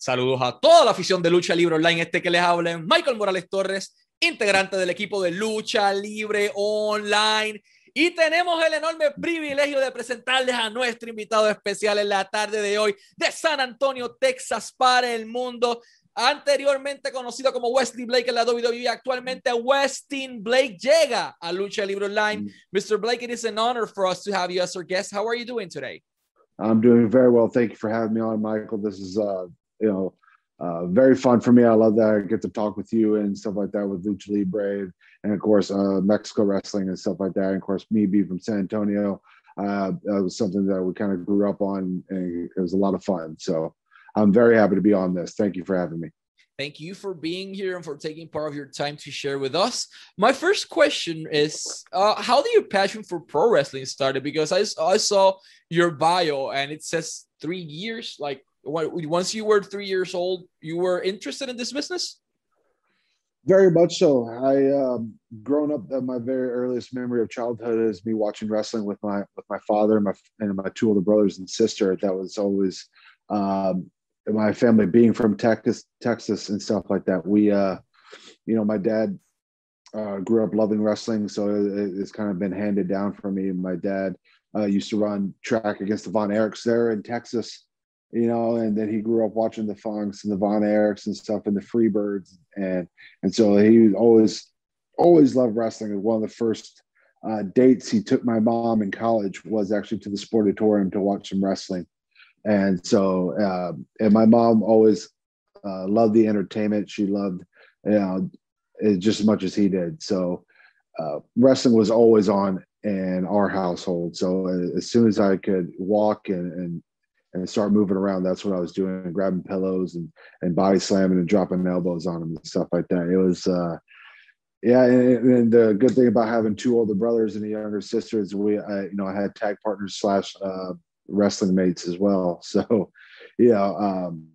Saludos a toda la afición de Lucha Libre Online. Este que les habla Michael Morales Torres, integrante del equipo de Lucha Libre Online. Y tenemos el enorme privilegio de presentarles a nuestro invitado especial en la tarde de hoy de San Antonio, Texas, para el mundo. Anteriormente conocido como Wesley Blake en la WWE, actualmente Westin Blake llega a Lucha Libre Online. Mr. Blake, it is an honor for us to have you as our guest. How are you doing today? I'm doing very well. Thank you for having me on, Michael. This is, uh, you know, uh, very fun for me. I love that I get to talk with you and stuff like that with Lucha Libre and, of course, uh, Mexico wrestling and stuff like that. And of course, me being from San Antonio, uh, that was something that we kind of grew up on, and it was a lot of fun. So I'm very happy to be on this. Thank you for having me. Thank you for being here and for taking part of your time to share with us. My first question is uh, How did your passion for pro wrestling started? Because I, I saw your bio and it says three years. Like, once you were three years old, you were interested in this business? Very much so. I um, grown up. Uh, my very earliest memory of childhood is me watching wrestling with my with my father and my and my two older brothers and sister. That was always um, my family being from Texas, Texas and stuff like that. We, uh, you know, my dad uh, grew up loving wrestling, so it, it's kind of been handed down for me. My dad uh, used to run track against the Von Erichs there in Texas, you know, and then he grew up watching the Funks and the Von Erichs and stuff and the Freebirds, and and so he always always loved wrestling. And One of the first uh, dates he took my mom in college was actually to the Sportatorium to watch some wrestling. And so uh, and my mom always uh, loved the entertainment. She loved you know just as much as he did. So uh, wrestling was always on in our household. So uh, as soon as i could walk and, and and start moving around that's what i was doing grabbing pillows and and body slamming and dropping elbows on them and stuff like that it was uh yeah and, and the good thing about having two older brothers and a younger sister is we I, you know i had tag partners slash uh, wrestling mates as well. So, yeah, um,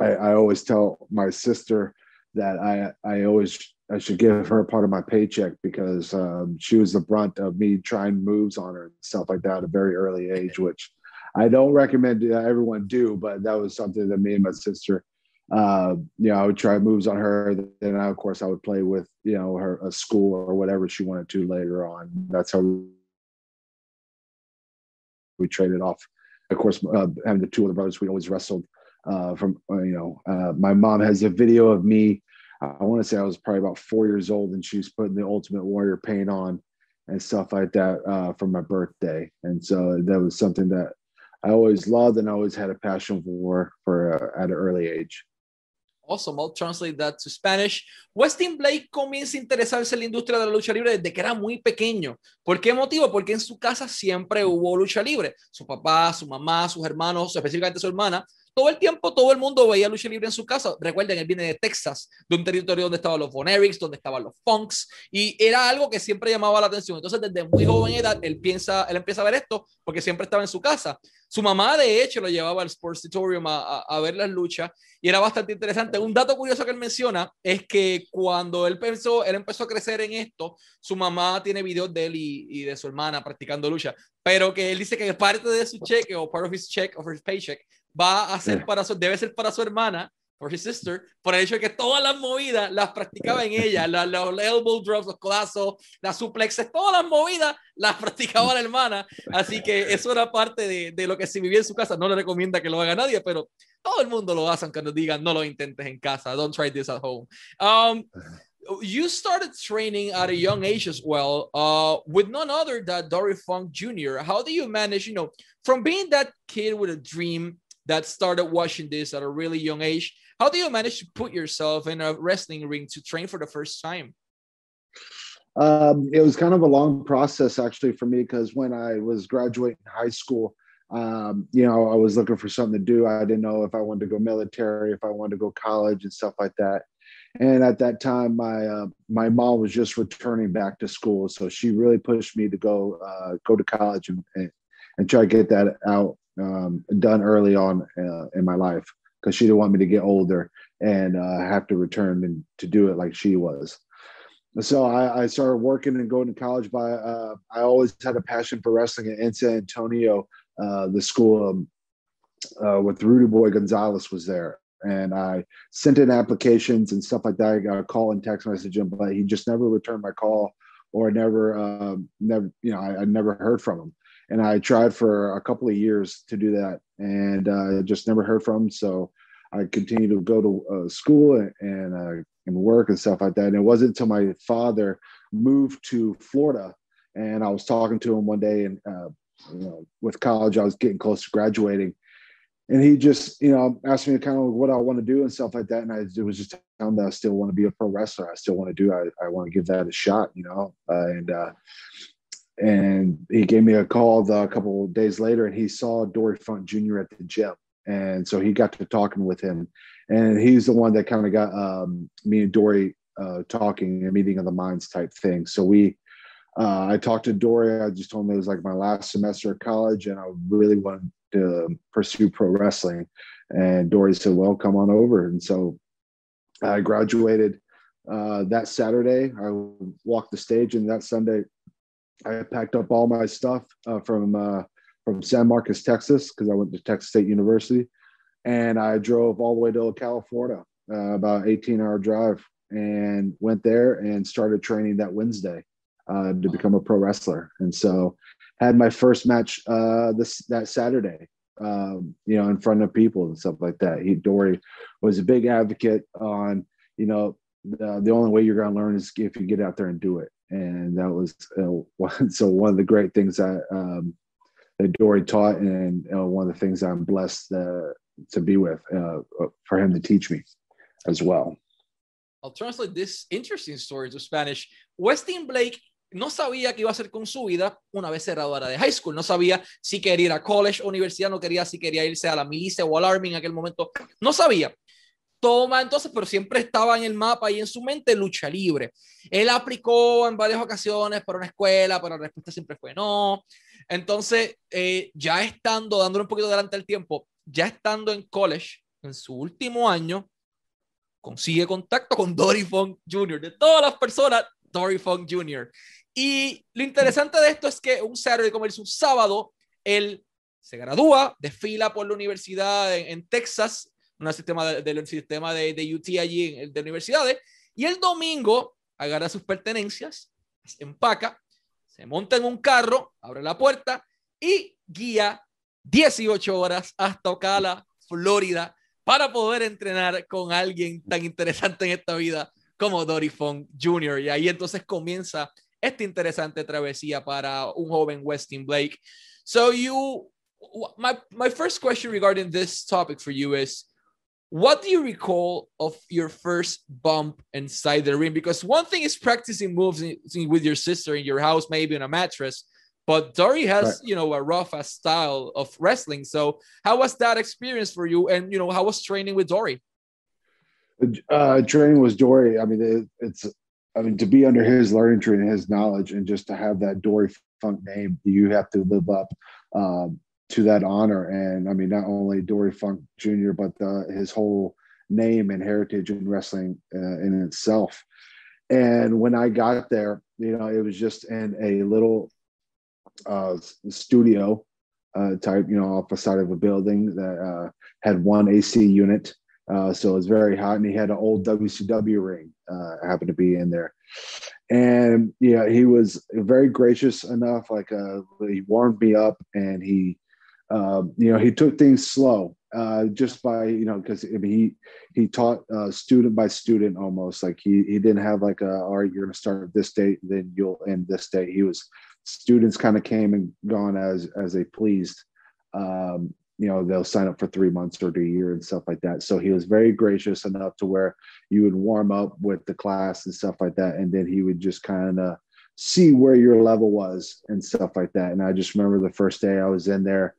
I, I always tell my sister that I I always I should give her part of my paycheck because um, she was the brunt of me trying moves on her and stuff like that at a very early age, which I don't recommend everyone do, but that was something that me and my sister, uh, you know, I would try moves on her. Then, of course, I would play with, you know, her a school or whatever she wanted to later on. That's how we traded off. Of course, uh, having the two other brothers, we always wrestled. Uh, from uh, you know, uh, my mom has a video of me. I want to say I was probably about four years old, and she was putting the Ultimate Warrior paint on and stuff like that uh, for my birthday. And so that was something that I always loved and always had a passion for for uh, at an early age. Awesome, I'll translate that to Spanish. Westin Blake comienza a interesarse en la industria de la lucha libre desde que era muy pequeño. ¿Por qué motivo? Porque en su casa siempre hubo lucha libre. Su papá, su mamá, sus hermanos, específicamente su hermana, todo el tiempo todo el mundo veía lucha libre en su casa. Recuerden, él viene de Texas, de un territorio donde estaban los Von Erichs, donde estaban los Funks, y era algo que siempre llamaba la atención. Entonces, desde muy joven edad, él, piensa, él empieza a ver esto porque siempre estaba en su casa. Su mamá, de hecho, lo llevaba al Sports Tutorium a, a, ver las luchas y era bastante interesante. Un dato curioso que él menciona es que cuando él pensó, él empezó a crecer en esto, su mamá tiene videos de él y, y de su hermana practicando lucha, pero que él dice que parte de su cheque o part of his check of his paycheck va a ser para su, debe ser para su hermana, for his sister, por el hecho de que todas las movidas las practicaba en ella, los, los elbow drops, los codazos, las suplexes, todas las movidas las practicaba la hermana, así que eso era parte de, de lo que se vivía en su casa, no le recomienda que lo haga nadie, pero todo el mundo lo hace cuando digan no lo intentes en casa, don't try this at home. Um, you started training at a young age as well, uh, with none other than Dory Funk Jr. How do you manage, you know, from being that kid with a dream that started watching this at a really young age. How do you manage to put yourself in a wrestling ring to train for the first time? Um, it was kind of a long process actually for me because when I was graduating high school, um, you know, I was looking for something to do. I didn't know if I wanted to go military, if I wanted to go college and stuff like that. And at that time, my uh, my mom was just returning back to school, so she really pushed me to go uh, go to college and, and, and try to get that out um, done early on uh, in my life because she didn't want me to get older and uh, have to return and to do it like she was. So I, I started working and going to college. By uh, I always had a passion for wrestling in San Antonio. Uh, the school um, uh, with Rudy Boy Gonzalez was there, and I sent in applications and stuff like that. I got a call and text message him, but he just never returned my call or never, um, never, you know, I, I, never heard from him. And I tried for a couple of years to do that, and uh, just never heard from. So I continued to go to uh, school and and, uh, and work and stuff like that. And it wasn't until my father moved to Florida, and I was talking to him one day, and uh, you know, with college, I was getting close to graduating, and he just you know asked me kind of what I want to do and stuff like that. And I it was just telling that I still want to be a pro wrestler. I still want to do. I I want to give that a shot, you know. Uh, and uh, and he gave me a call the, a couple days later, and he saw Dory Funk Jr. at the gym, and so he got to talking with him, and he's the one that kind of got um, me and Dory uh, talking, a meeting of the minds type thing. So we uh, I talked to Dory. I just told him it was like my last semester of college, and I really wanted to pursue pro wrestling. And Dory said, "Well, come on over." And so I graduated uh, that Saturday. I walked the stage, and that Sunday, I packed up all my stuff uh, from uh, from San Marcos, Texas, because I went to Texas State University, and I drove all the way to California, uh, about 18 hour drive, and went there and started training that Wednesday uh, to become a pro wrestler. And so had my first match uh, this that Saturday, um, you know, in front of people and stuff like that. He Dory was a big advocate on, you know, the, the only way you're going to learn is if you get out there and do it. And that was uh, so one of the great things that um, that Dory taught, and uh, one of the things I'm blessed uh, to be with uh, for him to teach me as well. I'll translate this interesting story to Spanish. Westin Blake no sabía qué iba a hacer con su vida una vez cerrada de high school. No sabía si quería ir a college universidad, no quería si quería irse a la milicia o al army en aquel momento. No sabía. Toma entonces, pero siempre estaba en el mapa y en su mente lucha libre. Él aplicó en varias ocasiones para una escuela, pero la respuesta siempre fue no. Entonces, eh, ya estando, dándole un poquito delante del tiempo, ya estando en college, en su último año, consigue contacto con Dory Funk Jr. De todas las personas, Dory Funk Jr. Y lo interesante de esto es que un Saturday como es un sábado, él se gradúa, desfila por la universidad en, Texas, un sistema del sistema de, de, UT allí de universidades, y el domingo agarra sus pertenencias, empaca, se monta en un carro, abre la puerta y guía 18 horas hasta Ocala, Florida, para poder entrenar con alguien tan interesante en esta vida como Dory Funk Jr. Y ahí entonces comienza esta interesante travesía para un joven Westin Blake. So you, my, my first question regarding this topic for you is, what do you recall of your first bump inside the ring? Because one thing is practicing moves in, with your sister in your house, maybe on a mattress, but Dory has, right. you know, a rough style of wrestling. So how was that experience for you? And, you know, how was training with Dory? Uh, training was Dory. I mean, it, it's I mean, to be under his learning tree and his knowledge, and just to have that Dory Funk name, you have to live up um, to that honor. And I mean, not only Dory Funk Jr., but his whole name and heritage in wrestling uh, in itself. And when I got there, you know, it was just in a little uh, studio uh, type, you know, off the side of a building that uh, had one AC unit uh, so it was very hot, and he had an old WCW ring. Uh, happened to be in there, and yeah, he was very gracious enough. Like uh, he warmed me up, and he, uh, you know, he took things slow, uh, just by you know, because I mean, he he taught uh, student by student almost. Like he he didn't have like a all right, you're going to start this date, then you'll end this date. He was students kind of came and gone as as they pleased. Um, you know they'll sign up for three months or a year and stuff like that so he was very gracious enough to where you would warm up with the class and stuff like that and then he would just kind of see where your level was and stuff like that. And i just remember the first day i was in there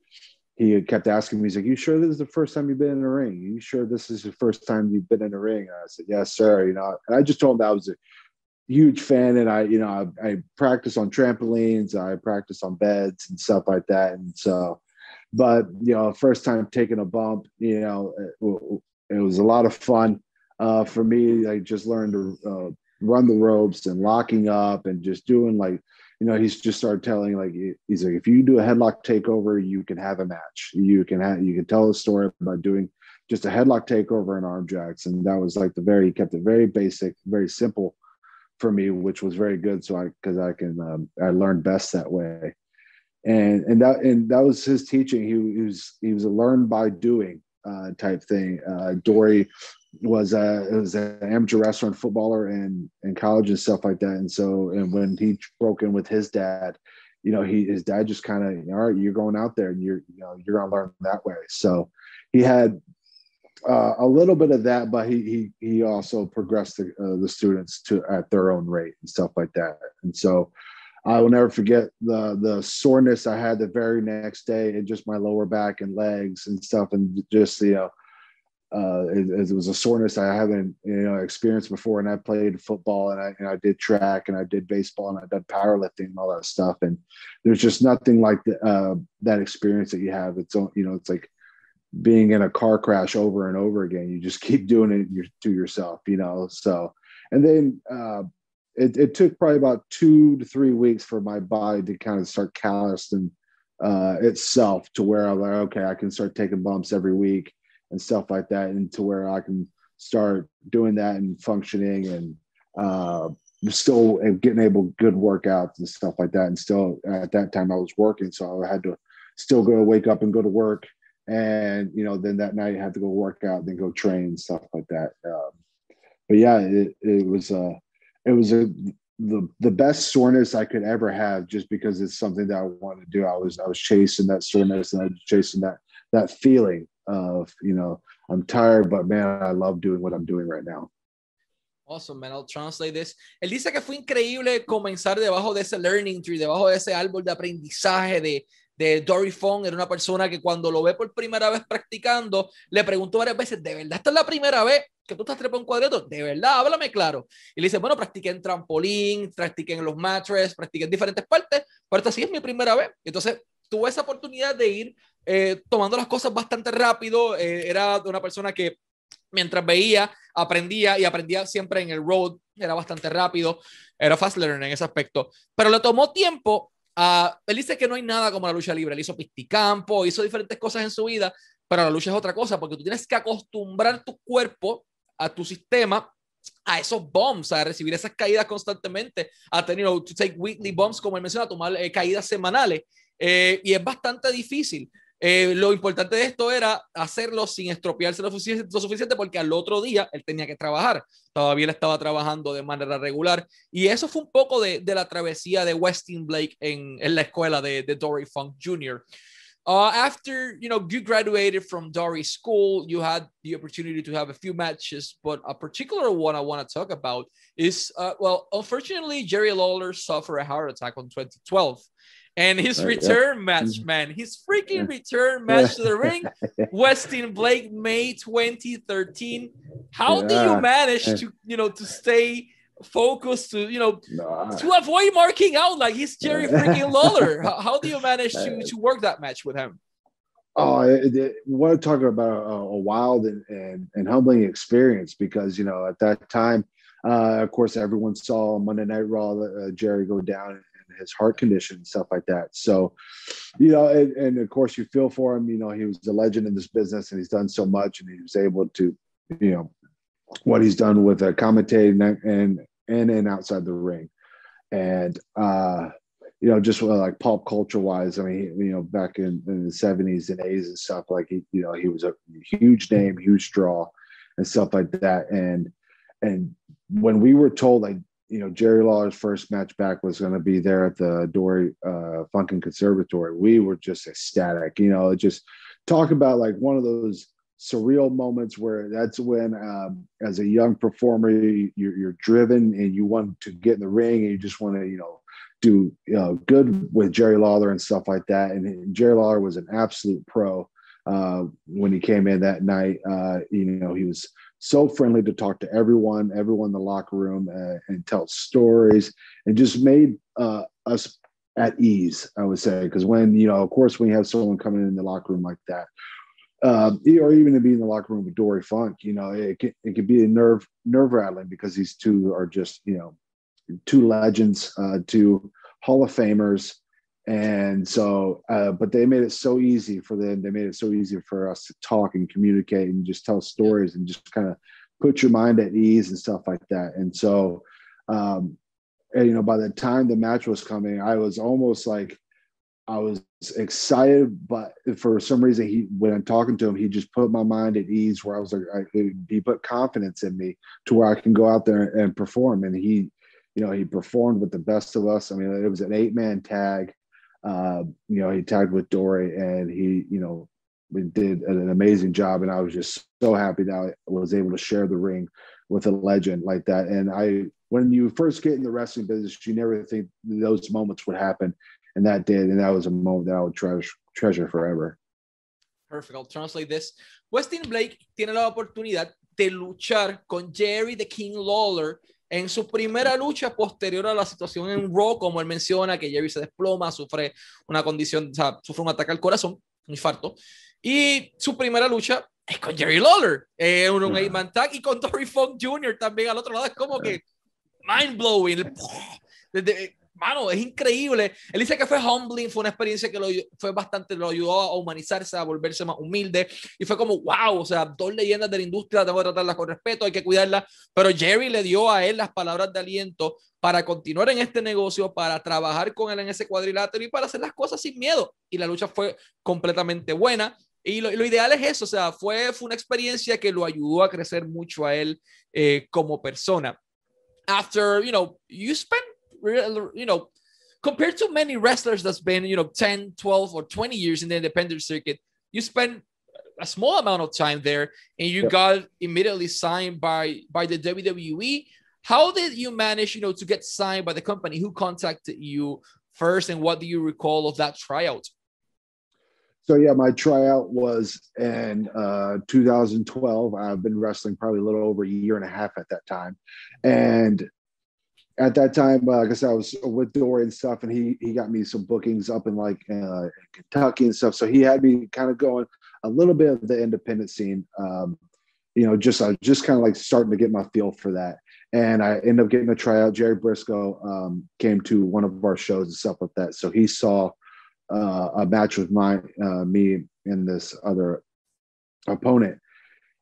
he kept asking me he's like you sure this is the first time you've been in a ring? You sure this is the first time you've been in a ring? And i said yes sir you know. And i just told him that I was a huge fan and i you know I, I practice on trampolines i practice on beds and stuff like that. And so but you know, first time taking a bump, you know, it, it was a lot of fun uh, for me. I just learned to uh, run the ropes and locking up and just doing like, you know, he's just started telling like he's like, if you do a headlock takeover, you can have a match. You can have you can tell a story about doing just a headlock takeover and arm jacks, and that was like the very he kept it very basic, very simple for me, which was very good. So I because I can um, I learned best that way, and and that and that was his teaching. He, he was he was a learn by doing uh, type thing. Uh, Dory was a was an amateur wrestler and footballer and in college and stuff like that. And so and when he broke in with his dad, you know, he his dad just kind of all right, you're going out there and you're you know you're gonna learn that way. So he had uh, a little bit of that, but he he he also progressed the, uh, the students to at their own rate and stuff like that. And so I will never forget the the soreness I had the very next day and just my lower back and legs and stuff, and just you know. Uh, it, it, was a soreness I haven't you know experienced before, and I played football and I and I did track and I did baseball and I did powerlifting and all that stuff. And there's just nothing like the, uh, that experience that you have. It's you know it's like being in a car crash over and over again. You just keep doing it to yourself, you know. So, and then uh, it, it took probably about two to three weeks for my body to kind of start callousing uh, itself to where I'm like, okay, I can start taking bumps every week and stuff like that, and to where I can start doing that and functioning and uh, still getting able good workouts and stuff like that. And still at that time I was working, so I had to still go wake up and go to work and you know then that night I had to go work out then go train stuff like that um, but yeah it, it was uh it was a the the best soreness I could ever have just because it's something that I wanted to do. I was I was chasing that soreness and I was chasing that that feeling of you know I'm tired, but man, I love doing what I'm doing right now. Awesome, man. I'll translate this. Él dice que fue increíble comenzar debajo de ese learning tree, debajo de ese árbol de aprendizaje de, de Dory Fong, era una persona que cuando lo ve por primera vez practicando, le preguntó varias veces, ¿de verdad esta es la primera vez que tú estás trepando un cuadrito? ¿De verdad? Háblame claro. Y le dice, bueno, practiqué en trampolín, practiqué en los mattress, practiqué en diferentes partes, pero esta sí es mi primera vez. Entonces, tuve esa oportunidad de ir eh, tomando las cosas bastante rápido. Eh, era una persona que mientras veía, aprendía y aprendía siempre en el road, era bastante rápido, era fast learner en ese aspecto, pero le tomó tiempo Uh, él dice que no hay nada como la lucha libre. Él hizo pisticampo, hizo diferentes cosas en su vida, pero la lucha es otra cosa porque tú tienes que acostumbrar tu cuerpo a tu sistema a esos bombs, a recibir esas caídas constantemente, a tener, to take weekly bombs, como él menciona, a tomar eh, caídas semanales. Eh, y es bastante difícil. Eh, lo importante de esto era hacerlo sin estropearse lo suficiente, porque al otro día él tenía que trabajar. Todavía él estaba trabajando de manera regular. Y eso fue un poco de, la travesía de Westin Blake en, la escuela de, de Dory Funk Jr. Uh, after you know you graduated from Dory School, you had the opportunity to have a few matches, but a particular one I want to talk about is uh, well, unfortunately, Jerry Lawler suffered a heart attack on 2012. And his uh, return yeah. match, mm-hmm. man, his freaking yeah. return match to the ring, Westin Blake, May 2013. How do you manage to, you know, to stay focused to, you know, nah. to avoid marking out like he's Jerry freaking Lawler? how, how, do you manage to, to work that match with him? Oh, it, it, we're talking about a, a wild and, and, and, humbling experience because, you know, at that time, uh, of course, everyone saw Monday Night Raw, uh, Jerry go down his heart condition and stuff like that. So, you know, and, and, of course you feel for him. You know, he was a legend in this business and he's done so much, and he was able to, you know, what he's done with uh, commentating and and and outside the ring, and uh, you know, just like pop culture wise. I mean, you know, back in, in the seventies and eighties and stuff, like he, you know, he was a huge name, huge draw, and stuff like that, and and when we were told like you know, Jerry Lawler's first match back was going to be there at the Dory uh, Funking Conservatory. We were just ecstatic, you know, just talk about like one of those surreal moments where that's when, um, as a young performer, you, you're, you're driven and you want to get in the ring and you just want to, you know, do you know, good with Jerry Lawler and stuff like that. And Jerry Lawler was an absolute pro uh, when he came in that night. Uh, you know, he was so friendly to talk to everyone, everyone in the locker room, uh, and tell stories, and just made uh, us at ease. I would say because when you know, of course, when you have someone coming in the locker room like that, uh, or even to be in the locker room with Dory Funk, you know, it can, it can be a nerve nerve rattling because these two are just you know two legends, uh, two Hall of Famers, And so, uh, but they made it so easy for them. They made it so easy for us to talk and communicate and just tell stories and just kind of put your mind at ease and stuff like that. And so, um, and, you know, by the time the match was coming, I was almost like, I was excited, but for some reason, he when I'm talking to him, he just put my mind at ease. Where I was like, I, he put confidence in me to where I can go out there and perform. And he, you know, he performed with the best of us. I mean, it was an eight man tag. Uh, you know, he tagged with Dory, and he, you know, did an amazing job. And I was just so happy that I was able to share the ring with a legend like that. And I, when you first get in the wrestling business, you never think those moments would happen and that did, and that was a moment that I would treasure, treasure forever. Perfect. I'll translate this. Westin Blake tiene la oportunidad de luchar con Jerry the King Lawler en su primera lucha posterior a la situación en Raw, como él menciona, que Jerry se desploma, sufre una condición, o sea, sufre un ataque al corazón, un infarto. Y su primera lucha es con Jerry Lawler, eh, un, un man tag, y con Dory Funk Jr. también al otro lado. Es como que mind blowing. Desde, mano, es increíble. Él dice que fue humbling, fue una experiencia que lo, fue bastante, lo ayudó a humanizarse, a volverse más humilde. Y fue como, wow, o sea, dos leyendas de la industria, tengo que tratarlas con respeto, hay que cuidarlas. Pero Jerry le dio a él las palabras de aliento para continuar en este negocio, para trabajar con él en ese cuadrilátero y para hacer las cosas sin miedo. Y la lucha fue completamente buena. Y lo, lo, ideal es eso, o sea, fue, fue una experiencia que lo ayudó a crecer mucho a él eh, como persona. After, you know, you spent you know, compared to many wrestlers that's been, you know, 10, 12, or 20 years in the independent circuit, you spend a small amount of time there and you yep. got immediately signed by by the WWE. How did you manage, you know, to get signed by the company? Who contacted you first and what do you recall of that tryout? So yeah, my tryout was in uh, 2012. I've been wrestling probably a little over a year and a half at that time, and at that time, uh, I said, I was with Dory and stuff, and he he got me some bookings up in like uh, Kentucky and stuff. So he had me kind of going a little bit of the independent scene. Um, you know, just I was just kind of like starting to get my feel for that. And I ended up getting a tryout. Jerry Brisco um, came to one of our shows and stuff like that. So he saw uh, a match with my uh, me and this other opponent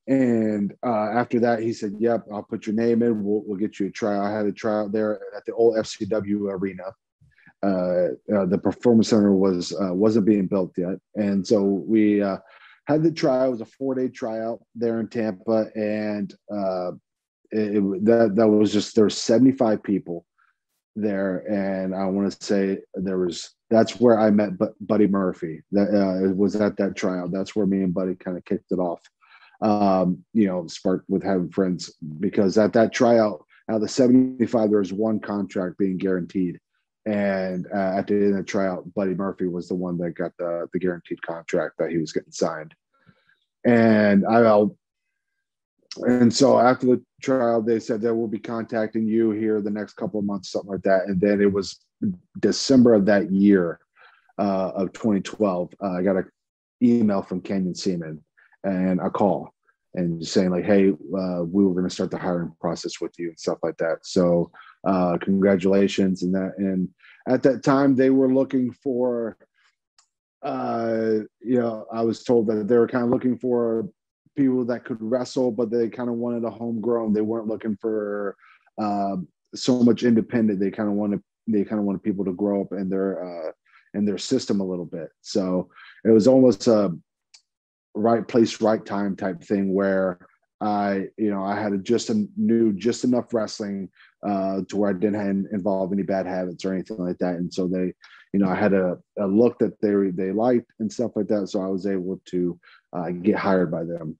and uh, after that, he said, "Yep, I'll put your name in. We'll, we'll get you a trial." I had a trial there at the old FCW arena. Uh, uh, the performance center was uh, wasn't being built yet, and so we uh, had the trial. It was a four day tryout there in Tampa, and uh, it, it, that that was just there were seventy five people there, and I want to say there was that's where I met Buddy Murphy. That was at that trial. That's where me and Buddy kind of kicked it off um, you know, sparked with having friends because at that tryout, out of the 75, there was one contract being guaranteed. And uh, at the end of the tryout, Buddy Murphy was the one that got the, the guaranteed contract that he was getting signed. And I'll and so after the trial, they said that we'll be contacting you here the next couple of months, something like that. And then it was December of that year uh, of 2012. Uh, I got an email from Canyon Ceman and a call and saying like, hey, uh, we were going to start the hiring process with you and stuff like that. So uh, congratulations and that. And at that time, they were looking for, uh, you know, I was told that they were kind of looking for people that could wrestle, but they kind of wanted a homegrown. They weren't looking for uh, so much independent. They kind of wanted they kind of wanted people to grow up in their uh, in their system a little bit. So it was almost a right place, right time type thing where I, you know, I had just a, knew just enough wrestling uh, to where I didn't involve any bad habits or anything like that. And so they, you know, I had a, a look that they they liked and stuff like that. So I was able to uh, get hired by them.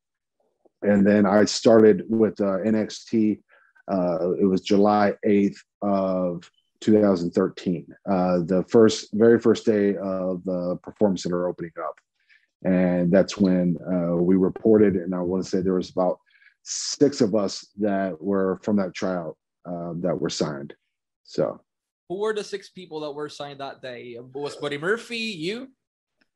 And then I started with uh, NXT. Uh, it was July 8th of 2013, uh, the first, very first day of the Performance Center opening up and that's when uh, we reported and i want to say there was about six of us that were from that tryout um, that were signed so. Who were the six people that were signed that day. Was buddy murphy you?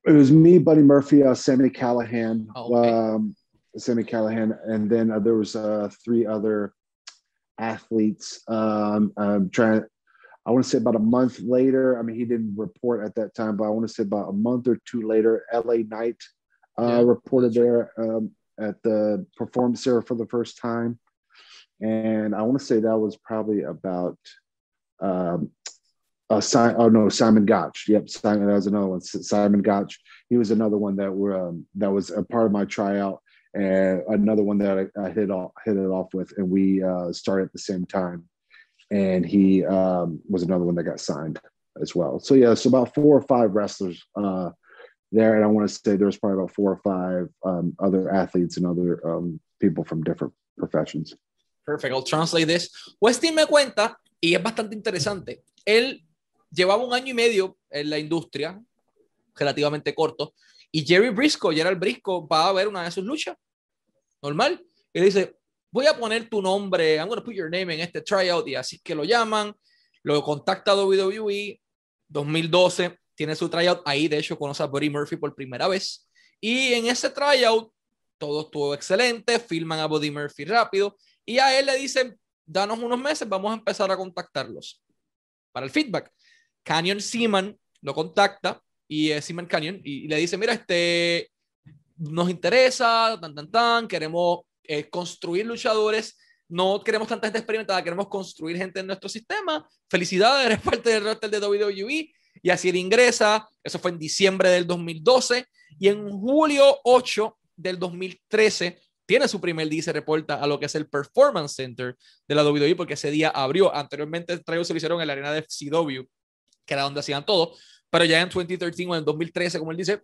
It was me buddy murphy uh, Sami Callihan oh, okay. um, Sami Callihan and then uh, there was uh, three other athletes um, i'm trying I want to say about a month later. I mean, he didn't report at that time, but I want to say about a month or two later, LA Knight uh, yeah, reported there um, at the performance center for the first time. And I want to say that was probably about um, uh, oh no, Simon Gotch. Yep, Simon. That was another one. Simon Gotch. He was another one that were um, that was a part of my tryout, and another one that I, I hit off hit it off with, and we uh, started at the same time. And he um, was another one that got signed as well. So yeah, so about four or five wrestlers uh, there, and I want to say there was probably about four or five um, other athletes and other um, people from different professions. Perfect. I'll translate this. Westin me cuenta y es bastante interesante. Él llevaba un año y medio en la industria, relativamente corto, y Jerry Brisco, Gerald Brisco, va a ver una de sus luchas. Normal. Le dice, voy a poner tu nombre, I'm going to put your name en este tryout, y así que lo llaman, lo contacta WWE, 2012, tiene su tryout, ahí de hecho conoce a Buddy Murphy por primera vez, y en ese tryout todo estuvo excelente, filman a Buddy Murphy rápido, y a él le dicen, danos unos meses, vamos a empezar a contactarlos para el feedback. Canyon Seaman lo contacta y es Seaman Canyon y, le dice, mira, este, nos interesa, tan, tan, tan, queremos construir luchadores, no queremos tanta gente experimentada, queremos construir gente en nuestro sistema. Felicidades, eres parte del roster de WWE. Y así él ingresa, eso fue en diciembre del 2012 y en julio 8 del 2013 tiene su primer día y se reporta a lo que es el Performance Center de la WWE porque ese día abrió. Anteriormente el se lo hicieron en la arena de CW que era donde hacían todo, pero ya en 2013 o en 2013, como él dice,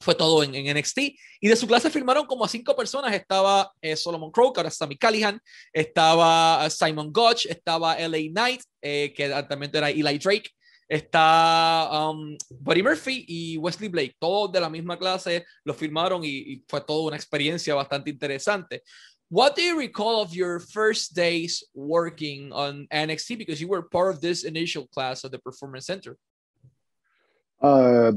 fue todo en, en, NXT. Y de su clase firmaron como a cinco personas. Estaba eh, Solomon Crow, que ahora es Sammy Callihan. Estaba eh, Simon Gotch. Estaba LA Knight, eh, que también era Eli Drake. Está um, Buddy Murphy y Wesley Blake. Todos de la misma clase lo firmaron y, y fue toda una experiencia bastante interesante. What do you recall of your first days working on NXT because you were part of this initial class at the Performance Center? Uh,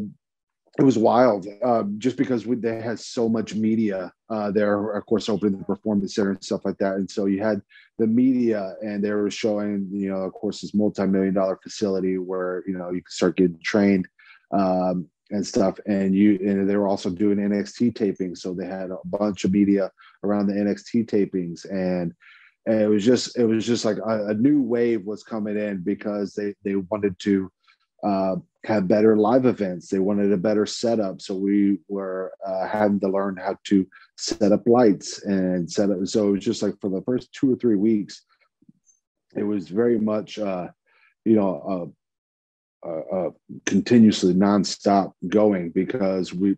it was wild, uh, just because we, they had so much media uh, there. Of course, opening the Performance Center and stuff like that, and so you had the media, and they were showing, you know, of course, this multi-million dollar facility where you know you could start getting trained. Um, and stuff. And you and they were also doing NXT tapings, so they had a bunch of media around the NXT tapings, and, and it was just it was just like a, a, new wave was coming in because they they wanted to uh, have better live events. They wanted a better setup, so we were uh, having to learn how to set up lights and set up. So it was just like for the first two or three weeks, it was very much. Uh, you know, uh, uh, uh, continuously nonstop going because we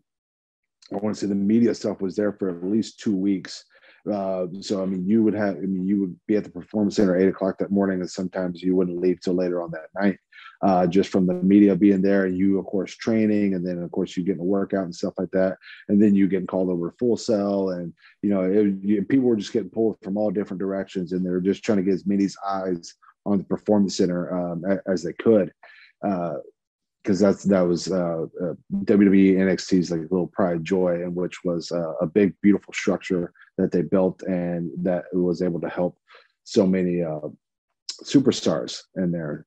I want to say the media stuff was there for at least two weeks. Uh, so I mean, you would have I mean, you would be at the performance center eight o'clock that morning, and sometimes you wouldn't leave till later on that night, uh, just from the media being there, and you of course training, and then of course you getting a workout and stuff like that, and then you getting called over Full Sail, and you know it, you, people were just getting pulled from all different directions, and they're just trying to get as many eyes on the performance center um, as they could because uh, that's that was uh, uh, WWE NXT's like little pride joy, and which was uh, a big beautiful structure that they built and that was able to help so many uh, superstars in there.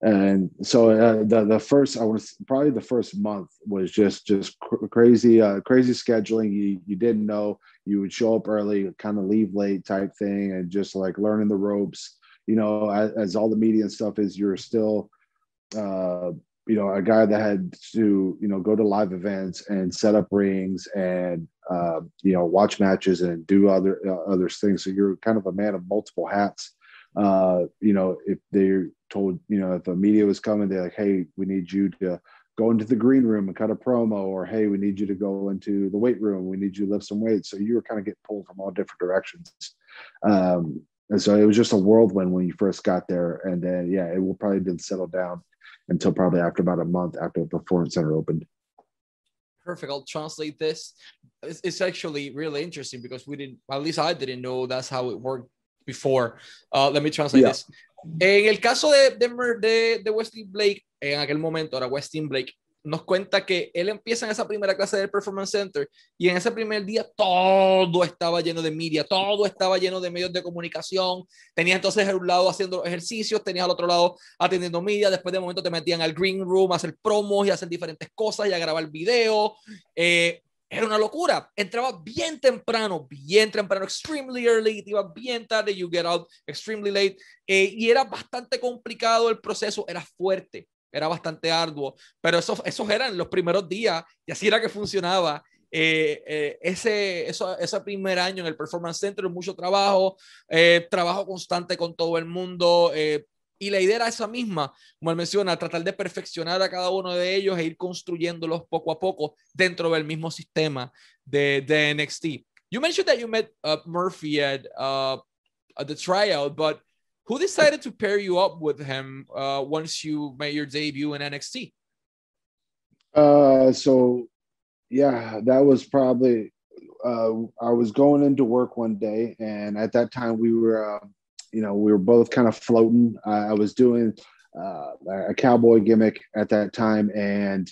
And so uh, the the first I was probably the first month was just just cr- crazy crazy scheduling. You you didn't know you would show up early, kind of leave late type thing, and just like learning the ropes. You know, as, as all the media and stuff is, you're still uh, you know, a guy that had to, you know, go to live events and set up rings and, uh, you know, watch matches and do other uh, other things. So you're kind of a man of multiple hats. Uh, you know, if they're told, you know, if the media was coming, they're like, hey, we need you to go into the green room and cut a promo, or hey, we need you to go into the weight room. We need you to lift some weights. So you were kind of getting pulled from all different directions. Um, and so it was just a whirlwind when you first got there. And then, yeah, it will probably been settled down until probably after about a month after the performance center opened. Perfect. I'll translate this. It's, it's actually really interesting because we didn't, at least I didn't know that's how it worked before. Uh, let me translate yeah. this. En el caso de, de, de, Wesley Blake, en aquel momento era Westin Blake, nos cuenta que él empieza en esa primera clase del Performance Center y en ese primer día todo estaba lleno de media, todo estaba lleno de medios de comunicación. Tenía entonces a un lado haciendo ejercicios, tenía al otro lado atendiendo media. Después de momento te metían al green room a hacer promos y a hacer diferentes cosas y a grabar video. Eh, era una locura. Entraba bien temprano, bien temprano, extremely early, iba bien tarde, you get out extremely late. Eh, y era bastante complicado el proceso, era fuerte era bastante arduo, pero esos, esos eran los primeros días y así era que funcionaba. Eh, eh, ese, eso, ese primer año en el Performance Center, mucho trabajo, eh, trabajo constante con todo el mundo. y la idea era esa misma, como él menciona, tratar de perfeccionar a cada uno de ellos e ir construyéndolos poco a poco dentro del mismo sistema de, de NXT. You mentioned that you met uh, Murphy at, uh, at the tryout, but Who decided to pair you up with him uh, once you made your debut in NXT? Uh, so yeah, that was probably uh, I was going into work one day, and at that time we were, uh, you know, we were both kind of floating. I was doing uh, a cowboy gimmick at that time, and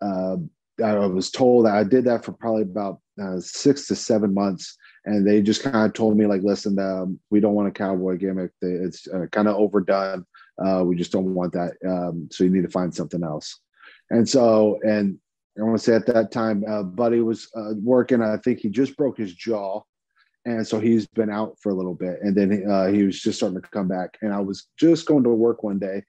uh, I was told that I did that for probably about uh, six to seven months and they just kind of told me like, listen, um, we don't want a cowboy gimmick. It's uh, kind of overdone. Uh, we just don't want that. Um, so you need to find something else. And so, and I want to say at that time, uh, Buddy was uh, working. I think he just broke his jaw, and so he's been out for a little bit. And then uh, he was just starting to come back. And I was just going to work one day,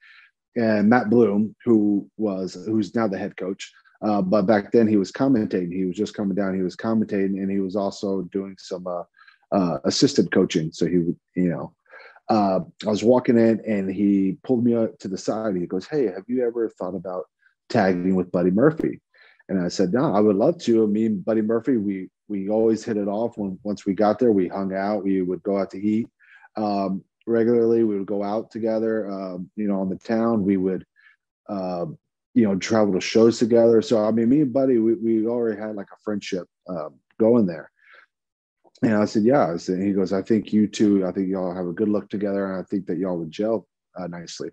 and Matt Bloom, who was who's now the head coach, uh, but back then he was commentating. He was just coming down. He was commentating, and he was also doing some uh, uh, assistant coaching. So he would, you know, uh, I was walking in, and he pulled me up to the side. He goes, "Hey, have you ever thought about tagging with Buddy Murphy?" And I said, "No, I would love to. Me and Buddy Murphy, we we always hit it off. When once we got there, we hung out. We would go out to eat um, regularly. We would go out together. Um, you know, on the town. We would." Uh, you know, travel to shows together. So I mean, me and Buddy, we, we already had like a friendship um, going there. And I said, yeah. I said, he goes, I think you two, I think y'all have a good look together, and I think that y'all would gel uh, nicely.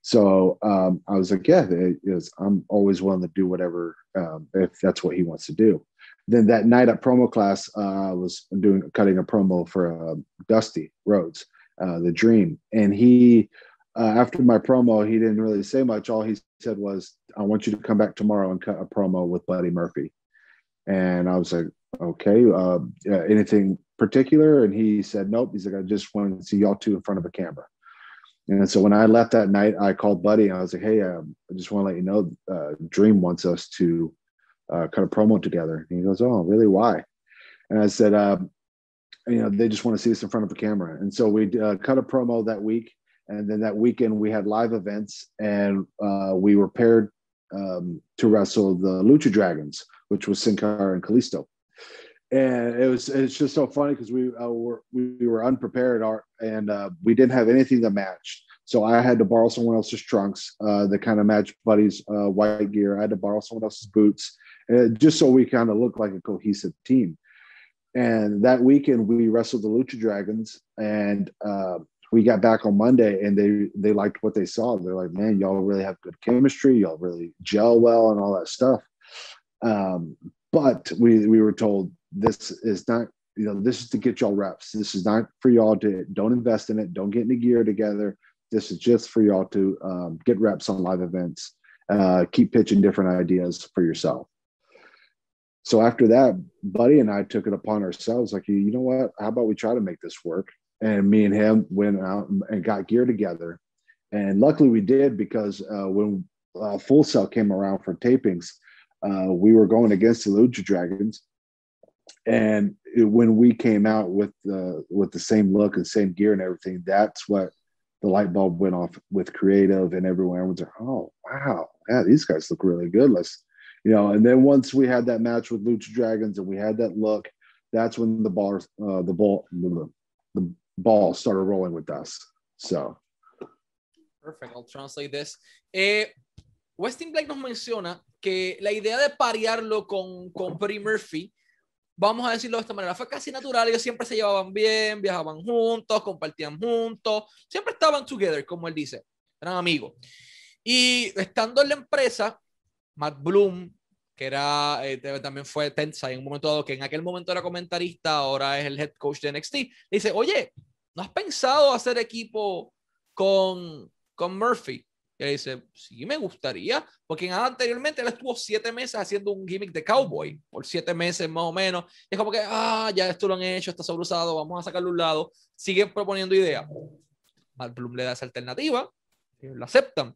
So um, I was like, yeah, it is, I'm always willing to do whatever um, if that's what he wants to do. Then that night at promo class, uh, I was doing cutting a promo for uh, Dusty Rhodes, uh, the Dream, and he uh, after my promo, he didn't really say much. All he said was, "I want you to come back tomorrow and cut a promo with Buddy Murphy." And I was like, "Okay, uh, anything particular?" And he said, "Nope." He's like, "I just wanted to see y'all two in front of a camera." And so when I left that night, I called Buddy and I was like, "Hey, um, I just want to let you know, uh, Dream wants us to uh, cut a promo together." And he goes, "Oh, really? Why?" And I said, um, "You know, they just want to see us in front of a camera." And so we uh, cut a promo that week and then that weekend we had live events and uh, we were paired um, to wrestle the Lucha Dragons, which was Sin Cara and Kalisto. And it was it's just so funny because we uh, were we were unprepared our, and uh, we didn't have anything to match. So I had to borrow someone else's trunks uh, that kind of matched Buddy's uh, white gear. I had to borrow someone else's boots, just so we kind of looked like a cohesive team. And that weekend we wrestled the Lucha Dragons, and uh, we got back on Monday and they they liked what they saw. They're like, man, y'all really have good chemistry. Y'all really gel well and all that stuff. Um, but we we were told this is not you know this is to get y'all reps. This is not for y'all to don't invest in it. Don't get into gear together. This is just for y'all to um, get reps on live events. Uh, keep pitching different ideas for yourself. So after that, Buddy and I took it upon ourselves, like, you know what? How about we try to make this work? And me and him went out and got gear together. And luckily we did because uh, when uh, Full Sail came around for tapings, uh, we were going against the Lucha Dragons. And it, when we came out with the with the same look and same gear and everything, that's what the light bulb went off with creative and everyone. Everyone's like, "Oh wow, yeah, these guys look really good." Let's, you know. And then once we had that match with Lucha Dragons and we had that look, that's when the ball, uh, the ball, the, the ball started rolling with us. So. Perfect. I'll translate this. Eh, Westin Black nos menciona que la idea de parearlo con, con Buddy Murphy, vamos a decirlo de esta manera, fue casi natural. Ellos siempre se llevaban bien, viajaban juntos, compartían juntos, siempre estaban together, como él dice, eran amigos. Y estando en la empresa, Matt Bloom, que era, eh, también fue tensa en un momento dado, que en aquel momento era comentarista, ahora es el head coach de NXT, dice, oye, ¿no has pensado hacer equipo con, con Murphy? Y dice, sí, me gustaría, porque anteriormente él estuvo siete meses haciendo un gimmick de cowboy, por siete meses más o menos. Y es como que, ah, ya esto lo han hecho, está sobrusado, vamos a sacarlo a un lado. Sigue proponiendo ideas. Bloom le da esa alternativa, la aceptan.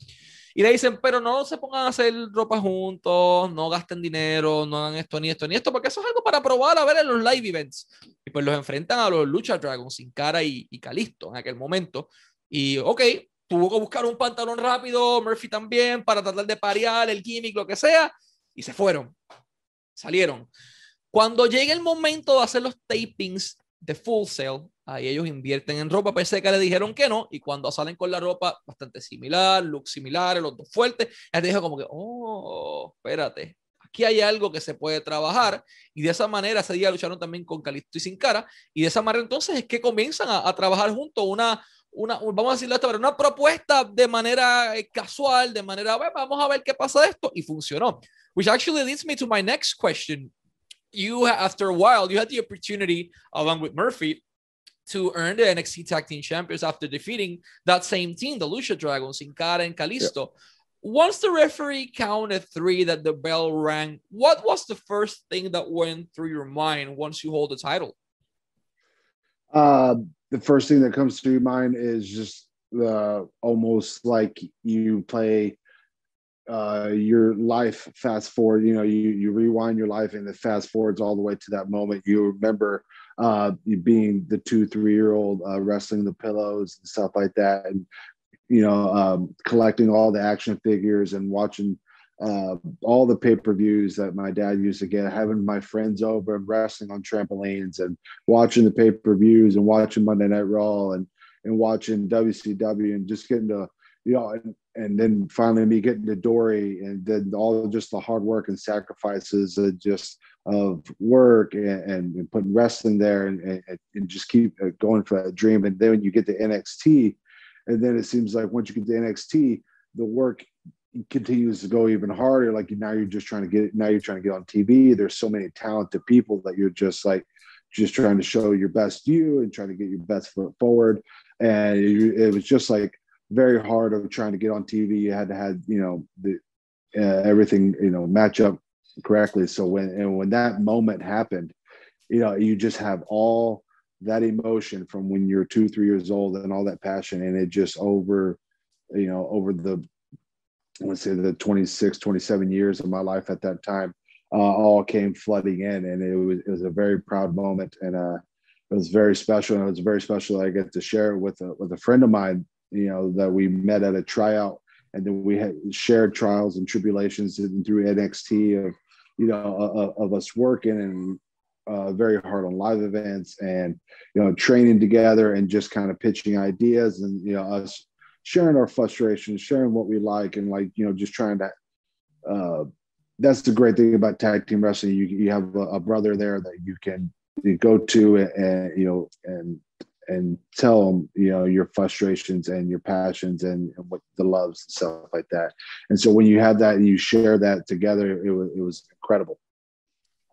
Y le dicen, pero no se pongan a hacer ropa juntos, no gasten dinero, no hagan esto ni esto ni esto, porque eso es algo para probar a ver en los live events. Y pues los enfrentan a los Lucha Dragons, Sin Cara y, y Calisto en aquel momento. Y ok, tuvo que buscar un pantalón rápido, Murphy también, para tratar de parear el gimmick, lo que sea, y se fueron. Salieron. Cuando llega el momento de hacer los tapings de Full Sail, Ahí ellos invierten en ropa, pese a que le dijeron que no, y cuando salen con la ropa bastante similar, look similares, los dos fuertes, él dijo como que, oh, espérate, aquí hay algo que se puede trabajar, y de esa manera ese día lucharon también con Calisto y Sin Cara, y de esa manera entonces es que comienzan a, trabajar juntos una, una, vamos a decirlo esto, pero una propuesta de manera eh, casual, de manera, vamos a ver qué pasa de esto, y funcionó. Which actually leads me to my next question. You, after a while, you had the opportunity, along with Murphy, to earn the NXT Tag Team Champions after defeating that same team, the Lucha Dragons, Sin Cara and Kalisto. Yeah. Once the referee counted three that the bell rang, what was the first thing that went through your mind once you hold the title? Uh, the first thing that comes to your mind is just the almost like you play uh, your life fast forward. You know, you you rewind your life and it fast forwards all the way to that moment. You remember uh, being the two, three year old uh, wrestling the pillows and stuff like that, and you know, um, collecting all the action figures and watching uh, all the pay per views that my dad used to get, having my friends over and wrestling on trampolines and watching the pay per views and watching Monday Night Raw and and watching WCW and just getting to you know, and, and then finally me getting to Dory and then all just the hard work and sacrifices and just of work and, and putting wrestling there and, and, just keep uh, going for that dream. And then when you get to NXT, and then it seems like once you get to NXT, the work continues to go even harder. Like now you're just trying to get now you're trying to get on TV. There's so many talented people that you're just like just trying to show your best you and trying to get your best foot forward. And it was just like very hard of trying to get on TV. You had to have you know the uh, everything you know match up correctly. So when and when that moment happened, you know, you just have all that emotion from when you're two, three years old and all that passion. And it just over, you know, over the to say the 26, 27 years of my life at that time, uh, all came flooding in. And it was it was a very proud moment. And uh it was very special. And it was very special that I get to share it with a with a friend of mine, you know, that we met at a tryout and then we had shared trials and tribulations through NXT of you know, of, of us working and uh, very hard on live events and you know training together and just kind of pitching ideas and you know us sharing our frustrations sharing what we like and like you know just trying to uh, that's the great thing about tag team wrestling. You, you have a, a brother there that you can you go to and, and, you know and and tell them you know your frustrations and your passions and, and, what the loves and stuff like that. And so when you have that and you share that together it was, it was incredible.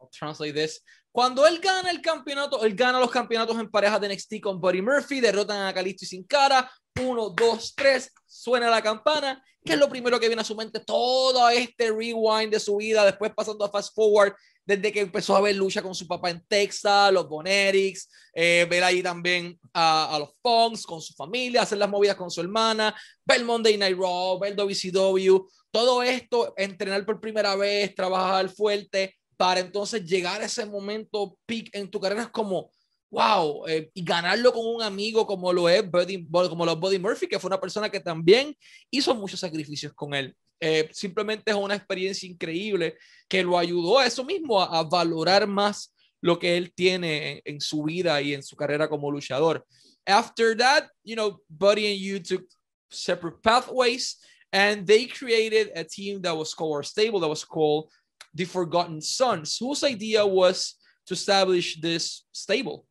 I'll translate this. Cuando él gana el campeonato él gana los campeonatos en parejas de NXT con Buddy Murphy derrotan a Kalisto y Sin Cara uno, dos, tres, suena la campana, ¿qué es lo primero que viene a su mente? Todo este rewind de su vida, después pasando a fast forward, desde que empezó a ver lucha con su papá en Texas, los Bonetics, eh, ver ahí también a, los Funks con su familia, hacer las movidas con su hermana, ver Monday Night Raw, ver WCW, todo esto, entrenar por primera vez, trabajar fuerte, para entonces llegar a ese momento peak en tu carrera es como wow, eh, y ganarlo con un amigo como lo es Buddy, como lo Buddy Murphy, que fue una persona que también hizo muchos sacrificios con él. Eh, simplemente es una experiencia increíble que lo ayudó a eso mismo, a, a valorar más lo que él tiene en, en, su vida y en su carrera como luchador. After that, you know, Buddy and you took separate pathways and they created a team that was called, or stable that was called the Forgotten Sons, whose idea was to establish this stable.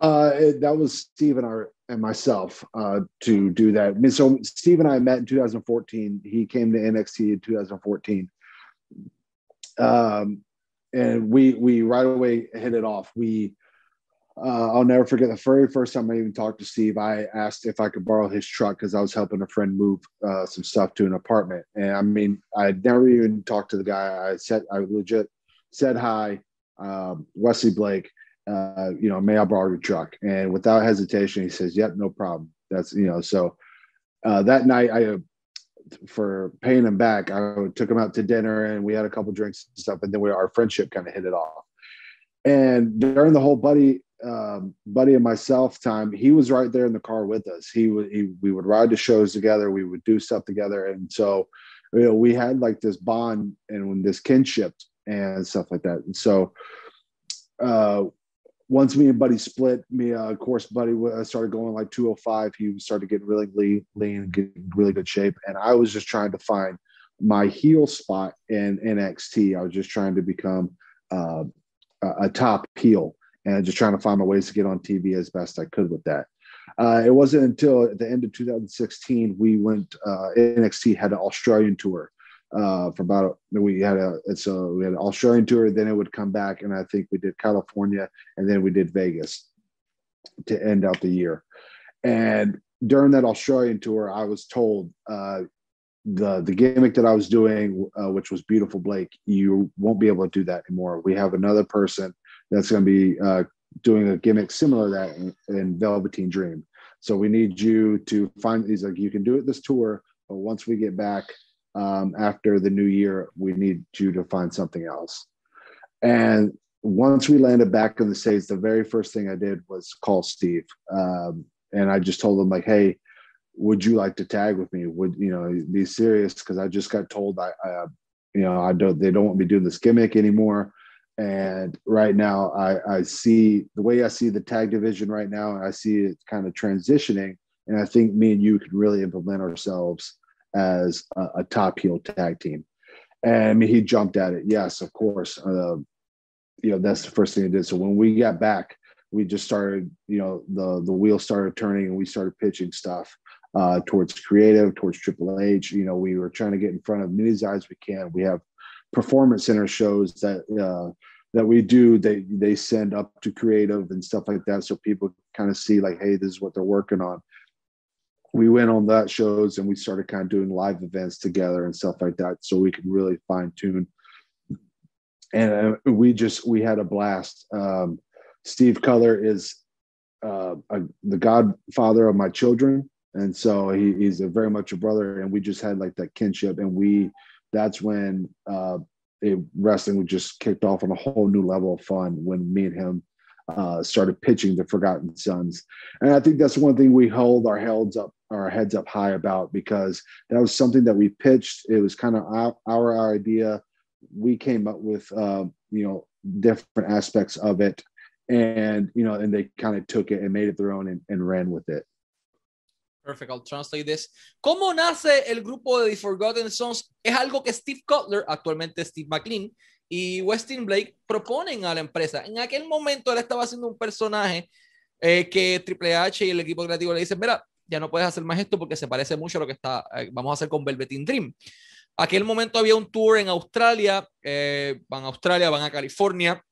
Uh, that was Steve and I and myself uh, to do that. I mean, so Steve and I met in 2014. He came to NXT in 2014, um, and we we right away hit it off. We uh, I'll never forget the very first time I even talked to Steve. I asked if I could borrow his truck because I was helping a friend move uh, some stuff to an apartment. And I mean, I'd never even talked to the guy. I said I legit said hi, um, Wesley Blake uh, you know, may I borrow your truck? And without hesitation, he says, yep, no problem. That's, you know, so uh, that night I, uh, for paying him back, I took him out to dinner and we had a couple drinks and stuff. And then we, our friendship kind of hit it off. And during the whole buddy, um, buddy and myself time, he was right there in the car with us. He would, he, we would ride the shows together. We would do stuff together. And so, you know, we had like this bond and this kinship and stuff like that. And so, uh, once me and Buddy split, me uh, of course Buddy uh, started going like 205. He started getting really lean, lean, getting really good shape, and I was just trying to find my heel spot in NXT. I was just trying to become uh, a top heel and just trying to find my ways to get on TV as best I could with that. Uh, it wasn't until the end of 2016 we went uh, NXT had an Australian tour uh, for about a, we had a it's a we had an Australian tour, then it would come back, and I think we did California, and then we did Vegas to end out the year. And during that Australian tour, I was told uh, the the gimmick that I was doing, uh, which was beautiful Blake, you won't be able to do that anymore. We have another person that's going to be uh, doing a gimmick similar to that in, in Velveteen Dream. So we need you to find. He's like, you can do it this tour, but once we get back, um, after the new year, we need you to find something else. And once we landed back in the States, the very first thing I did was call Steve. Um, and I just told him, like, hey, would you like to tag with me? Would, you know, be serious? Because I just got told I, I, you know, I don't, they don't want me doing this gimmick anymore. And right now, I, I see the way I see the tag division right now, and I see it kind of transitioning. And I think me and you could really implement ourselves as a, a top heel tag team. And he jumped at it. Yes, of course. Uh, you know, that's the first thing he did. So when we got back, we just started, you know, the the wheel started turning and we started pitching stuff uh, towards creative, towards Triple H. You know, we were trying to get in front of as many as we can. We have performance center shows that uh, that we do. They they send up to creative and stuff like that, so people kind of see like, hey, this is what they're working on we went on that shows and we started kind of doing live events together and stuff like that so we could really fine tune. And uh, we just we had a blast. Um, steve Cutler is uh, a, the godfather of my children and so he, he's a very much a brother and we just had like that kinship and we that's when uh, it, wrestling just kicked off on a whole new level of fun when me and him uh, started pitching the Forgotten Sons, and I think that's one thing we hold our heads up our heads up high about because that was something that we pitched. It was kind of our, our idea. We came up with uh, you know different aspects of it, and you know, and they kind of took it and made it their own and, and ran with it. Perfect, I'll translate this. ¿Cómo nace el grupo de The Forgotten Sons? Es algo que Steve Cutler, actualmente Steve McLean, y Westin Blake proponen a la empresa. En aquel momento él estaba haciendo un personaje eh, que Triple H y el equipo creativo le dicen, mira, ya no puedes hacer más esto porque se parece mucho a lo que está, eh, vamos a hacer con Velveteen Dream. Aquel momento había un tour en Australia, eh, van a Australia, van a California,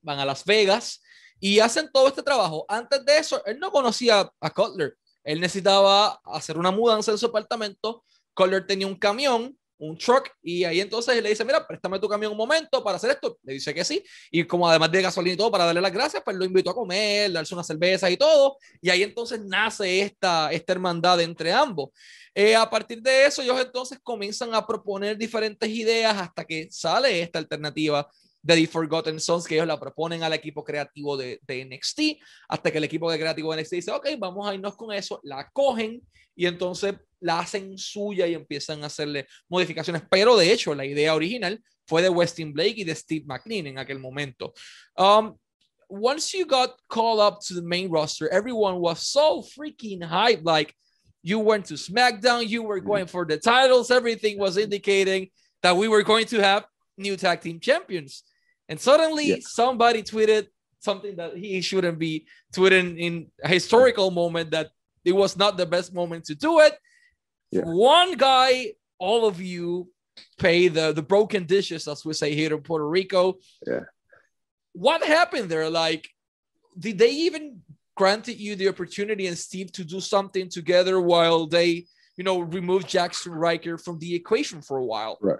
van a Las Vegas y hacen todo este trabajo. Antes de eso, él no conocía a Cutler. Él necesitaba hacer una mudanza en su apartamento. Cutler tenía un camión un truck y ahí entonces le dice, mira, préstame tu camión un momento para hacer esto. Le dice que sí. Y como además de gasolina y todo, para darle las gracias, pues lo invitó a comer, darse unas cervezas y todo. Y ahí entonces nace esta, esta hermandad entre ambos. Eh, a partir de eso, ellos entonces comienzan a proponer diferentes ideas hasta que sale esta alternativa de The Forgotten Sons, que ellos la proponen al equipo creativo de, de NXT, hasta que el equipo de creativo de NXT dice, ok, vamos a irnos con eso, la cogen y entonces la hacen suya y empiezan a hacerle modificaciones. Pero de hecho, la idea original fue de Westin Blake y de Steve McLean en aquel momento. Um, once you got called up to the main roster, everyone was so freaking hyped. Like you went to SmackDown, you were going for the titles, everything was indicating that we were going to have new tag team champions. And suddenly somebody tweeted something that he shouldn't be tweeting in a historical moment that it was not the best moment to do it. Yeah. One guy, all of you pay the the broken dishes, as we say here in Puerto Rico. Yeah. What happened there? Like, did they even granted you the opportunity and Steve to do something together while they, you know, removed Jackson Ryker from the equation for a while? Right.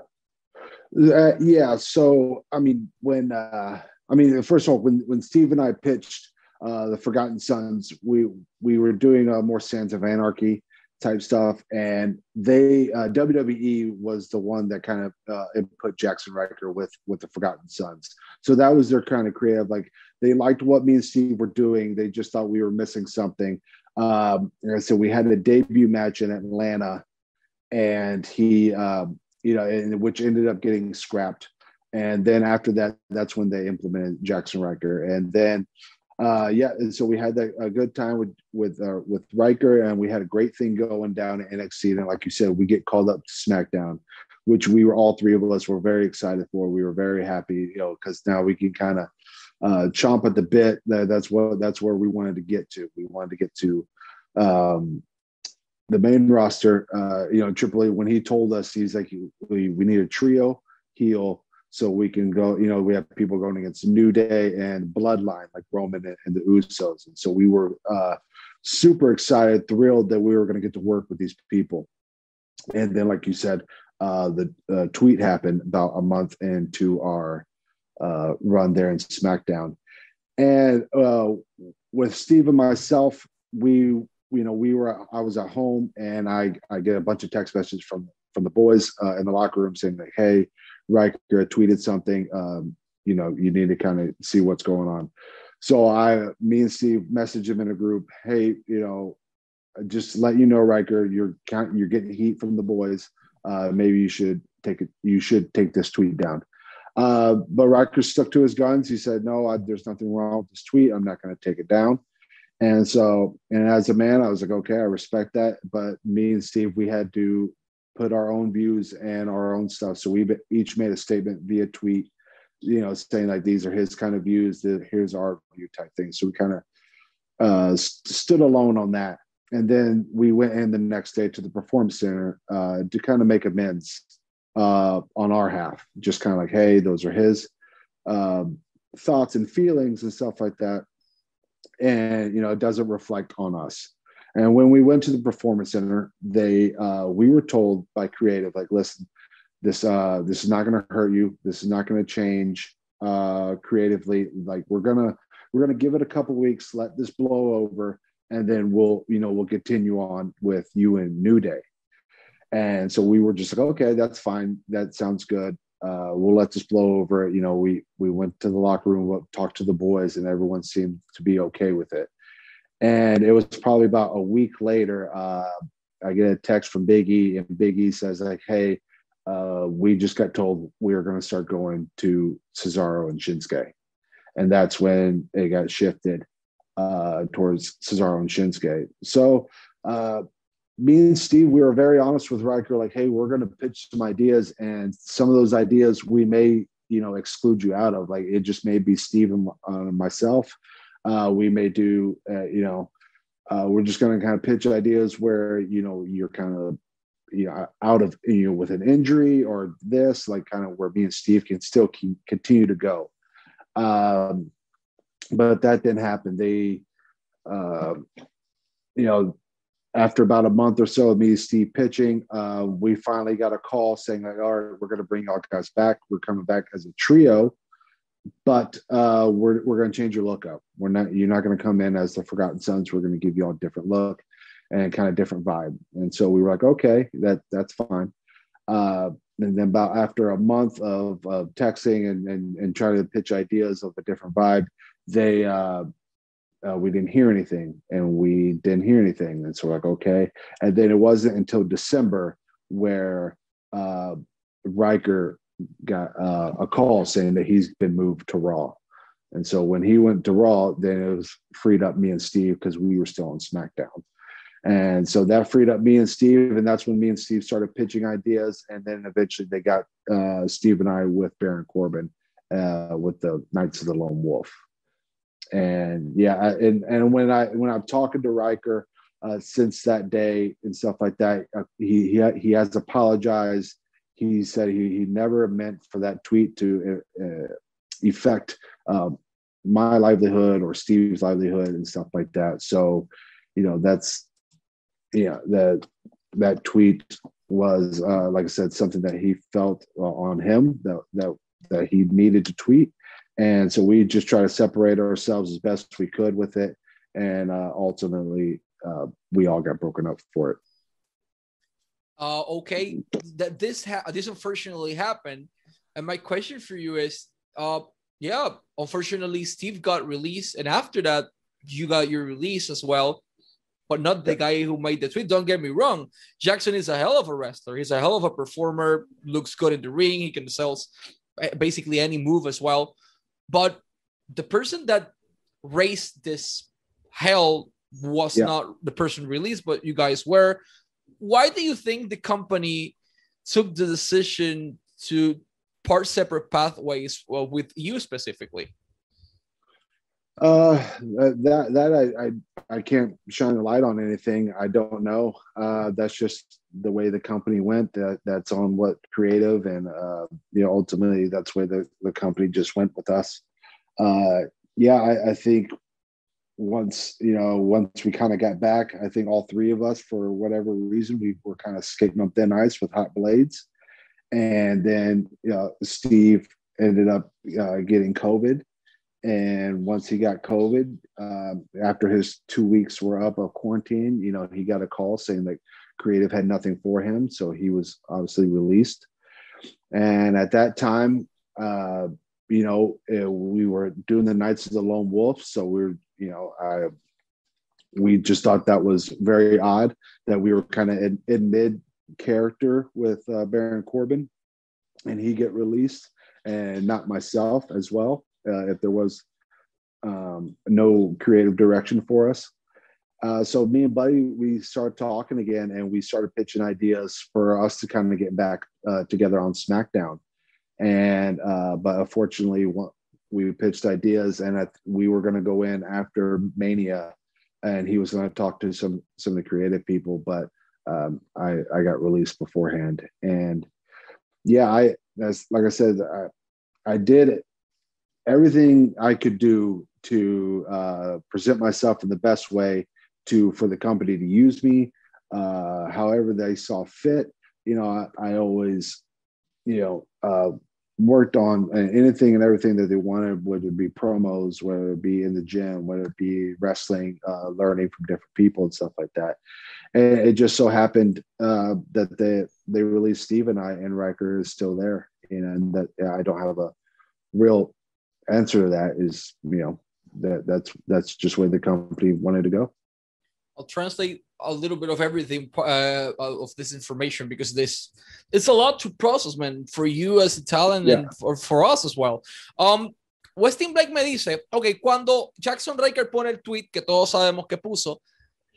Uh, yeah. So, I mean, when, uh, I mean, first of all, when, when Steve and I pitched uh, the Forgotten Sons, we, we were doing uh, more Sons of Anarchy type stuff. And they, uh, WWE was the one that kind of uh, put Jackson Ryker with, with the Forgotten Sons. So that was their kind of creative, like they liked what me and Steve were doing. They just thought we were missing something. Um, and said, we had a debut match in Atlanta and he, um, you know, and which ended up getting scrapped. And then after that, that's when they implemented Jackson Ryker. And then, uh, yeah, and so we had a good time with with uh, with Ryker, and we had a great thing going down at NXT. And like you said, we get called up to SmackDown, which we were all three of us were very excited for. We were very happy, you know, because now we can kind of uh, chomp at the bit. That, that's what that's where we wanted to get to. We wanted to get to um, the main roster, uh, you know, Triple A when he told us, he's like, we, we need a trio heel so we can go, you know, we have people going against New Day and Bloodline, like Roman and, the Usos. And so we were uh, super excited, thrilled that we were going to get to work with these people. And then, like you said, uh, the uh, tweet happened about a month into our uh, run there in SmackDown. And uh, with Steve and myself, we you know, we were I was at home and I I get a bunch of text messages from from the boys uh, in the locker room saying like, hey, Ryker tweeted something. Um, you know, you need to kind of see what's going on. So I, me and Steve message him in a group. Hey, you know, just let you know, Ryker, you're you're getting heat from the boys. Uh, maybe you should take it. You should take this tweet down. Uh, but Ryker stuck to his guns. He said, "No, I, there's nothing wrong with this tweet. I'm not going to take it down." And so, and as a man, I was like, okay, I respect that. But me and Steve, we had to put our own views and our own stuff. So we each made a statement via tweet, you know, saying like these are his kind of views. That here's our view type thing. So we kind of uh, st- stood alone on that. And then we went in the next day to the Performance Center uh, to kind of make amends uh, on our half. Just kind of like, hey, those are his um, thoughts and feelings and stuff like that and you know it doesn't reflect on us and when we went to the performance center they uh, we were told by creative like listen this uh this is not going to hurt you. This is not going to change uh creatively. Like we're gonna we're gonna give it a couple weeks let this blow over and then we'll you know we'll continue on with you and new day. And so we were just like okay that's fine. That sounds good. Uh, we'll let this blow over. You know, we we went to the locker room, talked to the boys, and everyone seemed to be okay with it. And it was probably about a week later, uh, I get a text from Biggie, and Biggie says like, "Hey, uh, we just got told we are going to start going to Cesaro and Shinsuke," and that's when it got shifted uh, towards Cesaro and Shinsuke. So uh, me and Steve, we were very honest with Ryker, like, hey, we're going to pitch some ideas, and some of those ideas we may, you know, exclude you out of. Like, it just may be Steve and uh, myself. Uh, we may do, uh, you know, uh, we're just going to kind of pitch ideas where, you know, you're kind of, you know, out of, you know, with an injury or this, like, kind of where me and Steve can still keep, continue to go. Um, but that didn't happen. They, uh, you know, after about a month or so of me and Steve pitching, uh, we finally got a call saying like, all right, we're going to bring all guys back. We're coming back as a trio, but uh, we're we're going to change your look up. We're not you're not going to come in as the Forgotten Sons. We're going to give you all a different look and kind of different vibe. And so we were like, okay, that that's fine. Uh, and then about after a month of, of texting and, and and trying to pitch ideas of a different vibe, they uh, uh, we didn't hear anything and we didn't hear anything and so we're like okay and then it wasn't until december where uh, Ryker got uh, a call saying that he's been moved to raw and so when he went to raw then it was freed up me and steve because we were still on smackdown and so that freed up me and steve and that's when me and steve started pitching ideas and then eventually they got uh, steve and i with baron corbin uh, with the knights of the lone wolf and yeah, I, and and when I when I'm talking to Ryker uh, since that day and stuff like that, uh, he he he has apologized. He said he he never meant for that tweet to uh, uh affect um, my livelihood or Steve's livelihood and stuff like that. So, you know, that's yeah that that tweet was uh, like I said something that he felt uh, on him that that that he needed to tweet. And so we just try to separate ourselves as best we could with it. And uh, ultimately uh, we all got broken up for it uh, okay that this ha- this unfortunately happened. And my question for you is uh yeah unfortunately steve got released. And after that you got your release as well but not the guy who made the tweet. Don't get me wrong jackson is a hell of a wrestler. He's a hell of a performer looks good in the ring. He can sell basically any move as well. But the person that raised this hell was yeah. not the person released, but you guys were. Why do you think the company took the decision to part separate pathways well, with you specifically? Uh, that that I, I I can't shine a light on anything. I don't know. Uh, that's just the way the company went. That that's on what creative and uh, you know ultimately that's where the the company just went with us. Uh, yeah, I, I think once you know once we kind of got back, I think all three of us for whatever reason we were kind of skating on thin ice with hot blades, and then you know, Steve ended up uh, getting COVID and once he got COVID, um, after his two weeks were up of quarantine, you know, he got a call saying that creative had nothing for him. So he was obviously released. And at that time, uh, you know, it, we were doing the Knights of the Lone Wolf. So we are you know, I, we just thought that was very odd that we were kind of in, in mid character with uh, Baron Corbin and he get released and not myself as well uh, if there was um, no creative direction for us. Uh, so me and Buddy, we started talking again, and we started pitching ideas for us to kind of get back uh, together on SmackDown. And uh, but unfortunately, we pitched ideas, and we were going to go in after Mania, and he was going to talk to some some of the creative people, but um, I I got released beforehand, and yeah, I as like I said, I, I did everything I could do to uh, present myself in the best way to for the company to use me, uh, however they saw fit. You know, I, I always, you know, uh, worked on anything and everything that they wanted, whether it be promos, whether it be in the gym, whether it be wrestling, uh, learning from different people and stuff like that. And it just so happened uh, that they they released Steve and I, and Ryker is still there, and that yeah, I don't have a real answer to that is you know that that's that's just where the company wanted to go i'll translate a little bit of everything uh, of this information because this it's a lot to process man for you as a talent yeah. and for, for us as well um Westin Blake me dice, ok, cuando Jackson Riker pone el tweet que todos sabemos que puso,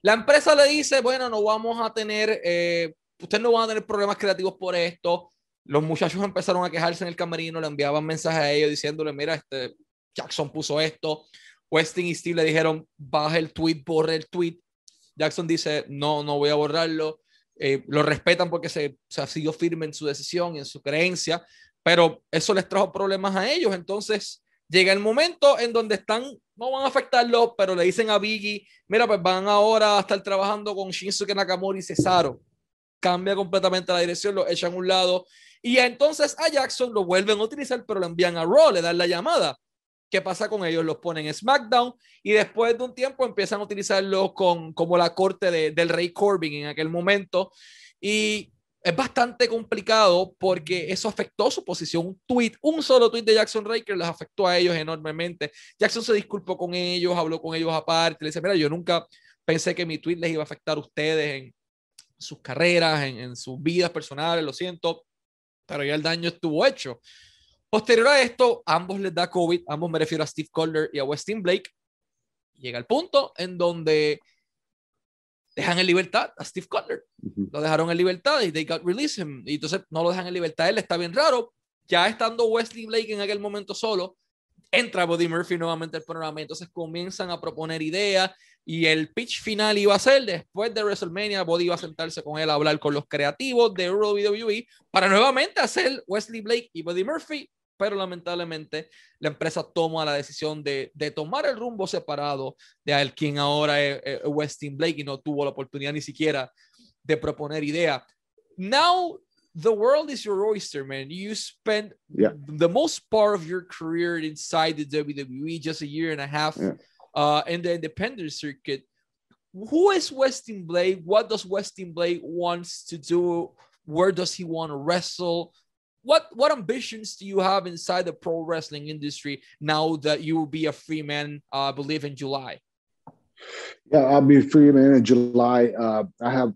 la empresa le dice, bueno, no vamos a tener, eh, ustedes no van a tener problemas creativos por esto, los muchachos empezaron a quejarse en el camerino, le enviaban mensajes a ellos diciéndole, mira, este Jackson puso esto. Westing y Steve le dijeron, baja el tweet, borre el tweet. Jackson dice, no, no voy a borrarlo. Eh, lo respetan porque se, se ha sido firme en su decisión y en su creencia, pero eso les trajo problemas a ellos. Entonces llega el momento en donde están, no van a afectarlo, pero le dicen a Biggie, mira, pues van ahora a estar trabajando con Shinsuke Nakamura y Cesaro. Cambia completamente la dirección, lo echan a un lado y entonces a Jackson lo vuelven a utilizar, pero lo envían a Raw, le dan la llamada. ¿Qué pasa con ellos? Los ponen en SmackDown y después de un tiempo empiezan a utilizarlo con, como la corte de, del Rey Corbin en aquel momento. Y es bastante complicado porque eso afectó su posición. Un tweet, un solo tweet de Jackson Raker les afectó a ellos enormemente. Jackson se disculpó con ellos, habló con ellos aparte, le dice, mira, yo nunca pensé que mi tweet les iba a afectar a ustedes en sus carreras, en, en sus vidas personales, lo siento pero ya el daño estuvo hecho. Posterior a esto, ambos les da COVID, ambos me refiero a Steve Calder y a Westin Blake. Llega el punto en donde dejan en libertad a Steve Calder. Lo dejaron en libertad y they got release him. Y entonces no lo dejan en libertad. Él está bien raro. Ya estando Wesley Blake en aquel momento solo, entra Buddy Murphy nuevamente al programa, entonces comienzan a proponer ideas y el pitch final iba a ser después de WrestleMania, Buddy iba a sentarse con él a hablar con los creativos de WWE para nuevamente hacer Wesley Blake y Buddy Murphy, pero lamentablemente la empresa toma la decisión de, de tomar el rumbo separado de el quien ahora es, es Westin Blake y no tuvo la oportunidad ni siquiera de proponer idea. Now the world is your oyster, man. You spent Yeah. the most part of your career inside the WWE, just a year and a half Yeah. uh, in the independent circuit. Who is Westin Blake? What does Westin Blake wants to do? Where does he want to wrestle? What what ambitions do you have inside the pro wrestling industry now that you will be a free man? uh, I believe in July. Yeah, I'll be free man in July. Uh, I have,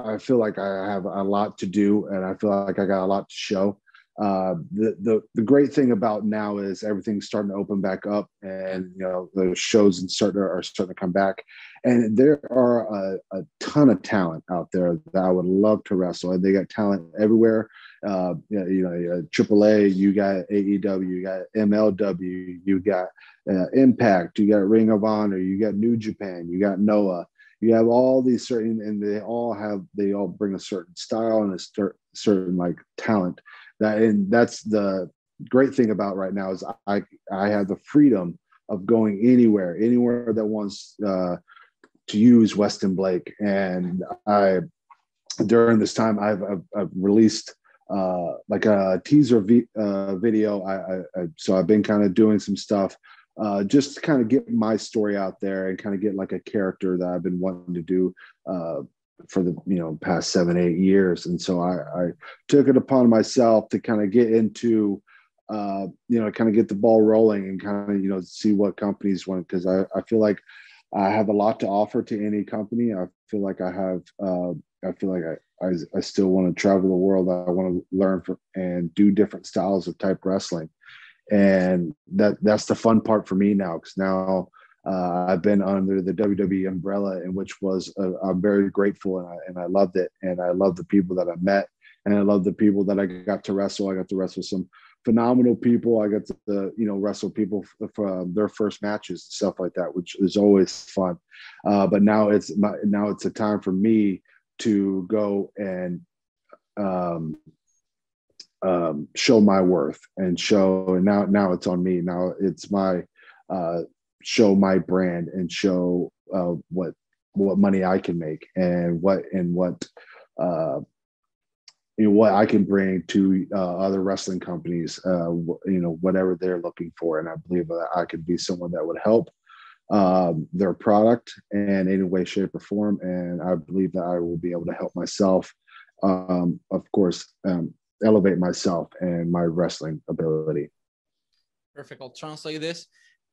I feel like I have a lot to do, and I feel like I got a lot to show. Uh, the the the great thing about now is everything's starting to open back up, and you know the shows and starting are starting to come back, and there are a, a ton of talent out there that I would love to wrestle, and they got talent everywhere. Uh, you know, know, uh, AAA, you got AEW, you got MLW, you got uh, Impact, you got Ring of Honor, you got New Japan, you got Noah. You have all these certain, and they all have they all bring a certain style and a cer- certain like talent. That and that's the great thing about right now is I I have the freedom of going anywhere, anywhere that wants uh, to use Westin Blake, and I during this time I've I've, I've released uh, like a teaser vi- uh, video. I, I, I so I've been kind of doing some stuff uh, just to kind of get my story out there and kind of get like a character that I've been wanting to do uh, for the you know past seven eight years. And so I, I took it upon myself to kind of get into uh, you know kind of get the ball rolling and kind of you know see what companies want because I, I feel like I have a lot to offer to any company. I feel like I have uh, I feel like I, I, I still want to travel the world. I want to learn from, and do different styles of type wrestling and that that's the fun part for me now because now uh, I've been under the WWE umbrella, in which was uh, I'm very grateful and I, and I loved it, and I love the people that I met, and I love the people that I got to wrestle. I got to wrestle some phenomenal people. I got to, you know wrestle people for their first matches and stuff like that, which is always fun. Uh, but now it's my, now it's a time for me to go and um, um, show my worth and show and now now it's on me now it's my uh, show my brand and show uh, what what money I can make and what and what uh, you know what I can bring to uh, other wrestling companies uh, you know whatever they're looking for and I believe that I could be someone that would help um, their product in any way shape or form and I believe that I will be able to help myself um, of course um, elevate myself and my wrestling ability. Perfect. I'll translate this.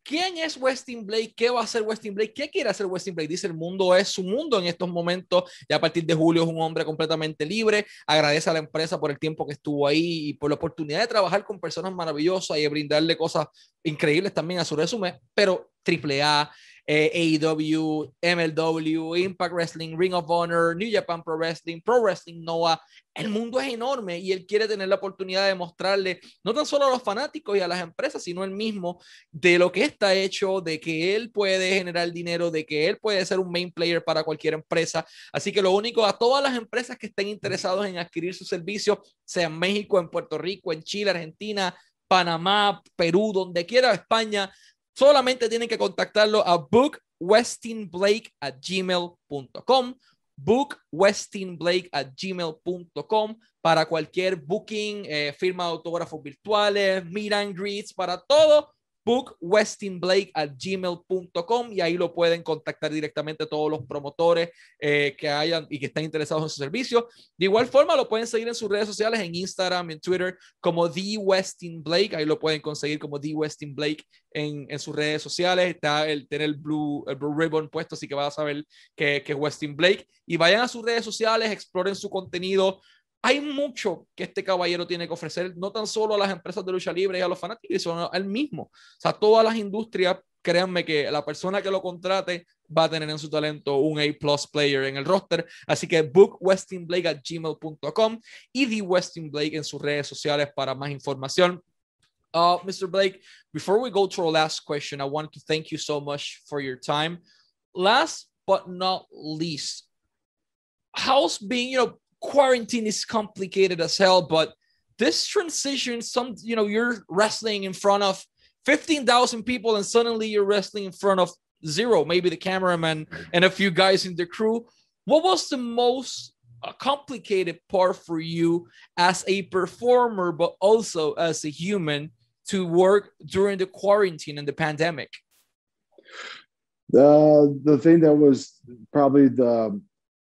¿Quién es Westin Blake? ¿Qué va a hacer Westin Blake? ¿Qué quiere hacer Westin Blake? Dice el mundo es su mundo en estos momentos. Y a partir de julio es un hombre completamente libre. Agradece a la empresa por el tiempo que estuvo ahí y por la oportunidad de trabajar con personas maravillosas y de brindarle cosas increíbles también a su resumen. Pero AAA, eh, AEW, MLW, Impact Wrestling, Ring of Honor, New Japan Pro Wrestling, Pro Wrestling Noah. El mundo es enorme y él quiere tener la oportunidad de mostrarle no tan solo a los fanáticos y a las empresas, sino él mismo de lo que está hecho, de que él puede generar dinero, de que él puede ser un main player para cualquier empresa. Así que lo único a todas las empresas que estén interesados en adquirir sus servicios, sea en México, en Puerto Rico, en Chile, Argentina, Panamá, Perú, donde quiera, España, solamente tienen que contactarlo a bookwestinblake at gmail.com bookwestinblake at gmail.com para cualquier booking, eh, firma de autógrafos virtuales, meet and greets, para todo bookwestinblake at gmail.com y ahí lo pueden contactar directamente todos los promotores eh, que hayan y que estén interesados en su servicio. De igual forma, lo pueden seguir en sus redes sociales, en Instagram, en Twitter, como The Westin Blake. Ahí lo pueden conseguir como The Westin Blake en, en sus redes sociales. Está el tener el blue, el blue ribbon puesto, así que vas a saber que, que es Westin Blake. Y vayan a sus redes sociales, exploren su contenido, hay mucho que este caballero tiene que ofrecer, no tan solo a las empresas de lucha libre y a los fanáticos, sino a él mismo. O sea, todas las industrias, créanme que la persona que lo contrate va a tener en su talento un A-plus player en el roster. Así que book westinblake at gmail.com y The Westin Blake en sus redes sociales para más información. Uh, Mr. Blake, before we go to our last question, I want to thank you so much for your time. Last but not least, how's being, you know, quarantine is complicated as hell, but this transition, some, you know, you're wrestling in front of 15,000 people and suddenly you're wrestling in front of zero, maybe the cameraman and a few guys in the crew. What was the most uh, complicated part for you as a performer, but also as a human to work during the quarantine and the pandemic? The the thing that was probably the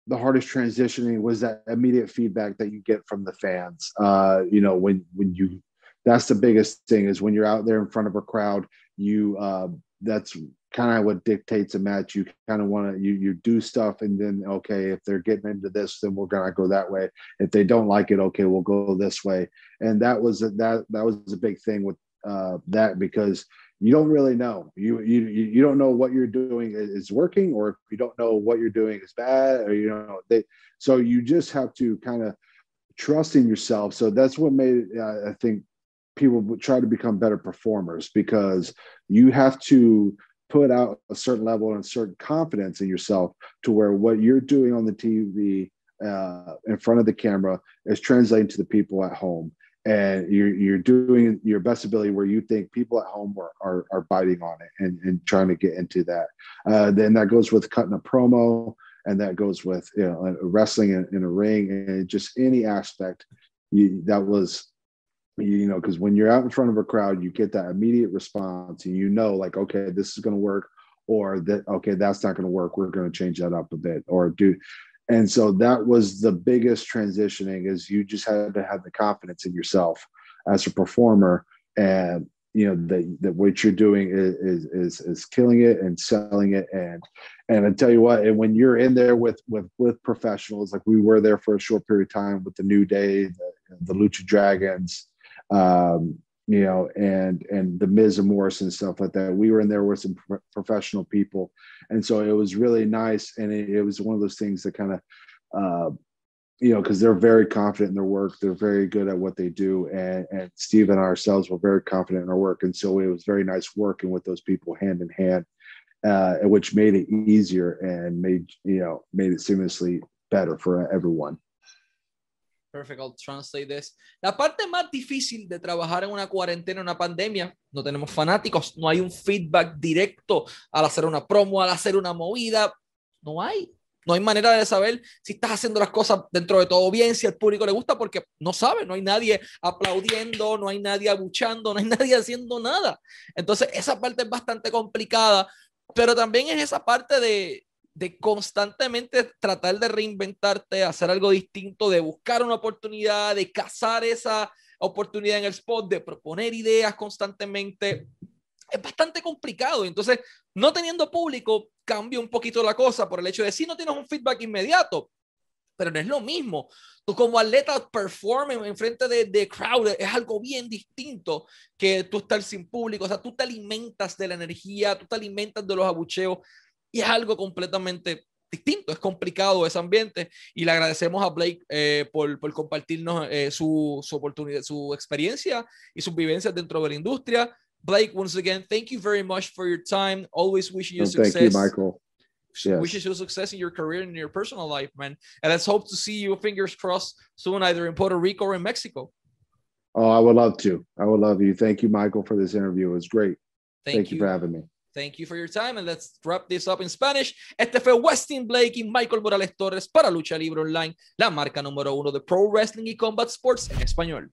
the hardest transitioning was that immediate feedback that you get from the fans. Uh, you know, when when you that's the biggest thing is when you're out there in front of a crowd, you uh, that's kind of what dictates a match. You kind of want to you you do stuff and then okay, if they're getting into this, then we're gonna go that way. If they don't like it, okay, we'll go this way. And that was that that was a big thing with uh, that because you don't really know. You you you don't know what you're doing is working, or if you don't know what you're doing is bad, or you know they. So you just have to kind of trust in yourself. So that's what made uh, I think people try to become better performers because you have to put out a certain level and a certain confidence in yourself to where what you're doing on the TV uh, in front of the camera is translating to the people at home and you're you're doing your best ability where you think people at home are are, are biting on it and, and trying to get into that. Uh, then that goes with cutting a promo, and that goes with you know wrestling in, in a ring and just any aspect. You, that was you know because when you're out in front of a crowd, you get that immediate response, and you know like okay this is going to work or that okay that's not going to work we're going to change that up a bit or do and so that was the biggest transitioning is you just had to have the confidence in yourself as a performer and you know that that what you're doing is, is is killing it and selling it. And and I tell you what and when you're in there with with with professionals like we were there for a short period of time with the New Day the, the Lucha Dragons um, you know, and and the Miz and Morris and stuff like that. We were in there with some pro- professional people, and so it was really nice. And it, it was one of those things that kind of, uh, you know, because they're very confident in their work. They're very good at what they do, and and Steve and ourselves were very confident in our work, and so it was very nice working with those people hand in hand, uh, which made it easier and made you know made it seamlessly better for everyone. Perfect, I'll translate this. La parte más difícil de trabajar en una cuarentena, una pandemia, no tenemos fanáticos, no hay un feedback directo al hacer una promo, al hacer una movida, no hay. No hay manera de saber si estás haciendo las cosas dentro de todo bien, si al público le gusta, porque no sabe, no hay nadie aplaudiendo, no hay nadie abuchando, no hay nadie haciendo nada. Entonces, esa parte es bastante complicada, pero también es esa parte de, de constantemente tratar de reinventarte, hacer algo distinto, de buscar una oportunidad, de cazar esa oportunidad en el spot, de proponer ideas constantemente. Es bastante complicado. Entonces, no teniendo público, cambia un poquito la cosa por el hecho de si no tienes un feedback inmediato, pero no es lo mismo. Tú como atleta performing en frente de, de crowd es algo bien distinto que tú estar sin público. O sea, tú te alimentas de la energía, tú te alimentas de los abucheos y es algo completamente distinto, es complicado ese ambiente y le agradecemos a Blake eh, por, por, compartirnos eh, su, su, oportunidad, su experiencia y sus vivencias dentro de la industria. Blake, once again, thank you very much for your time. Always wishing you success. Thank you, Michael. Yes. Wishes you success in your career and in your personal life, man. And let's hope to see you, fingers crossed, soon, either in Puerto Rico or in Mexico. Oh, I would love to. I would love you. Thank you, Michael, for this interview. It was great. Thank, Thank you. you for having me. Thank you for your time and let's wrap this up in Spanish. Este fue Westin Blake y Michael Morales Torres para Lucha Libre Online, la marca número uno de Pro Wrestling y Combat Sports en español.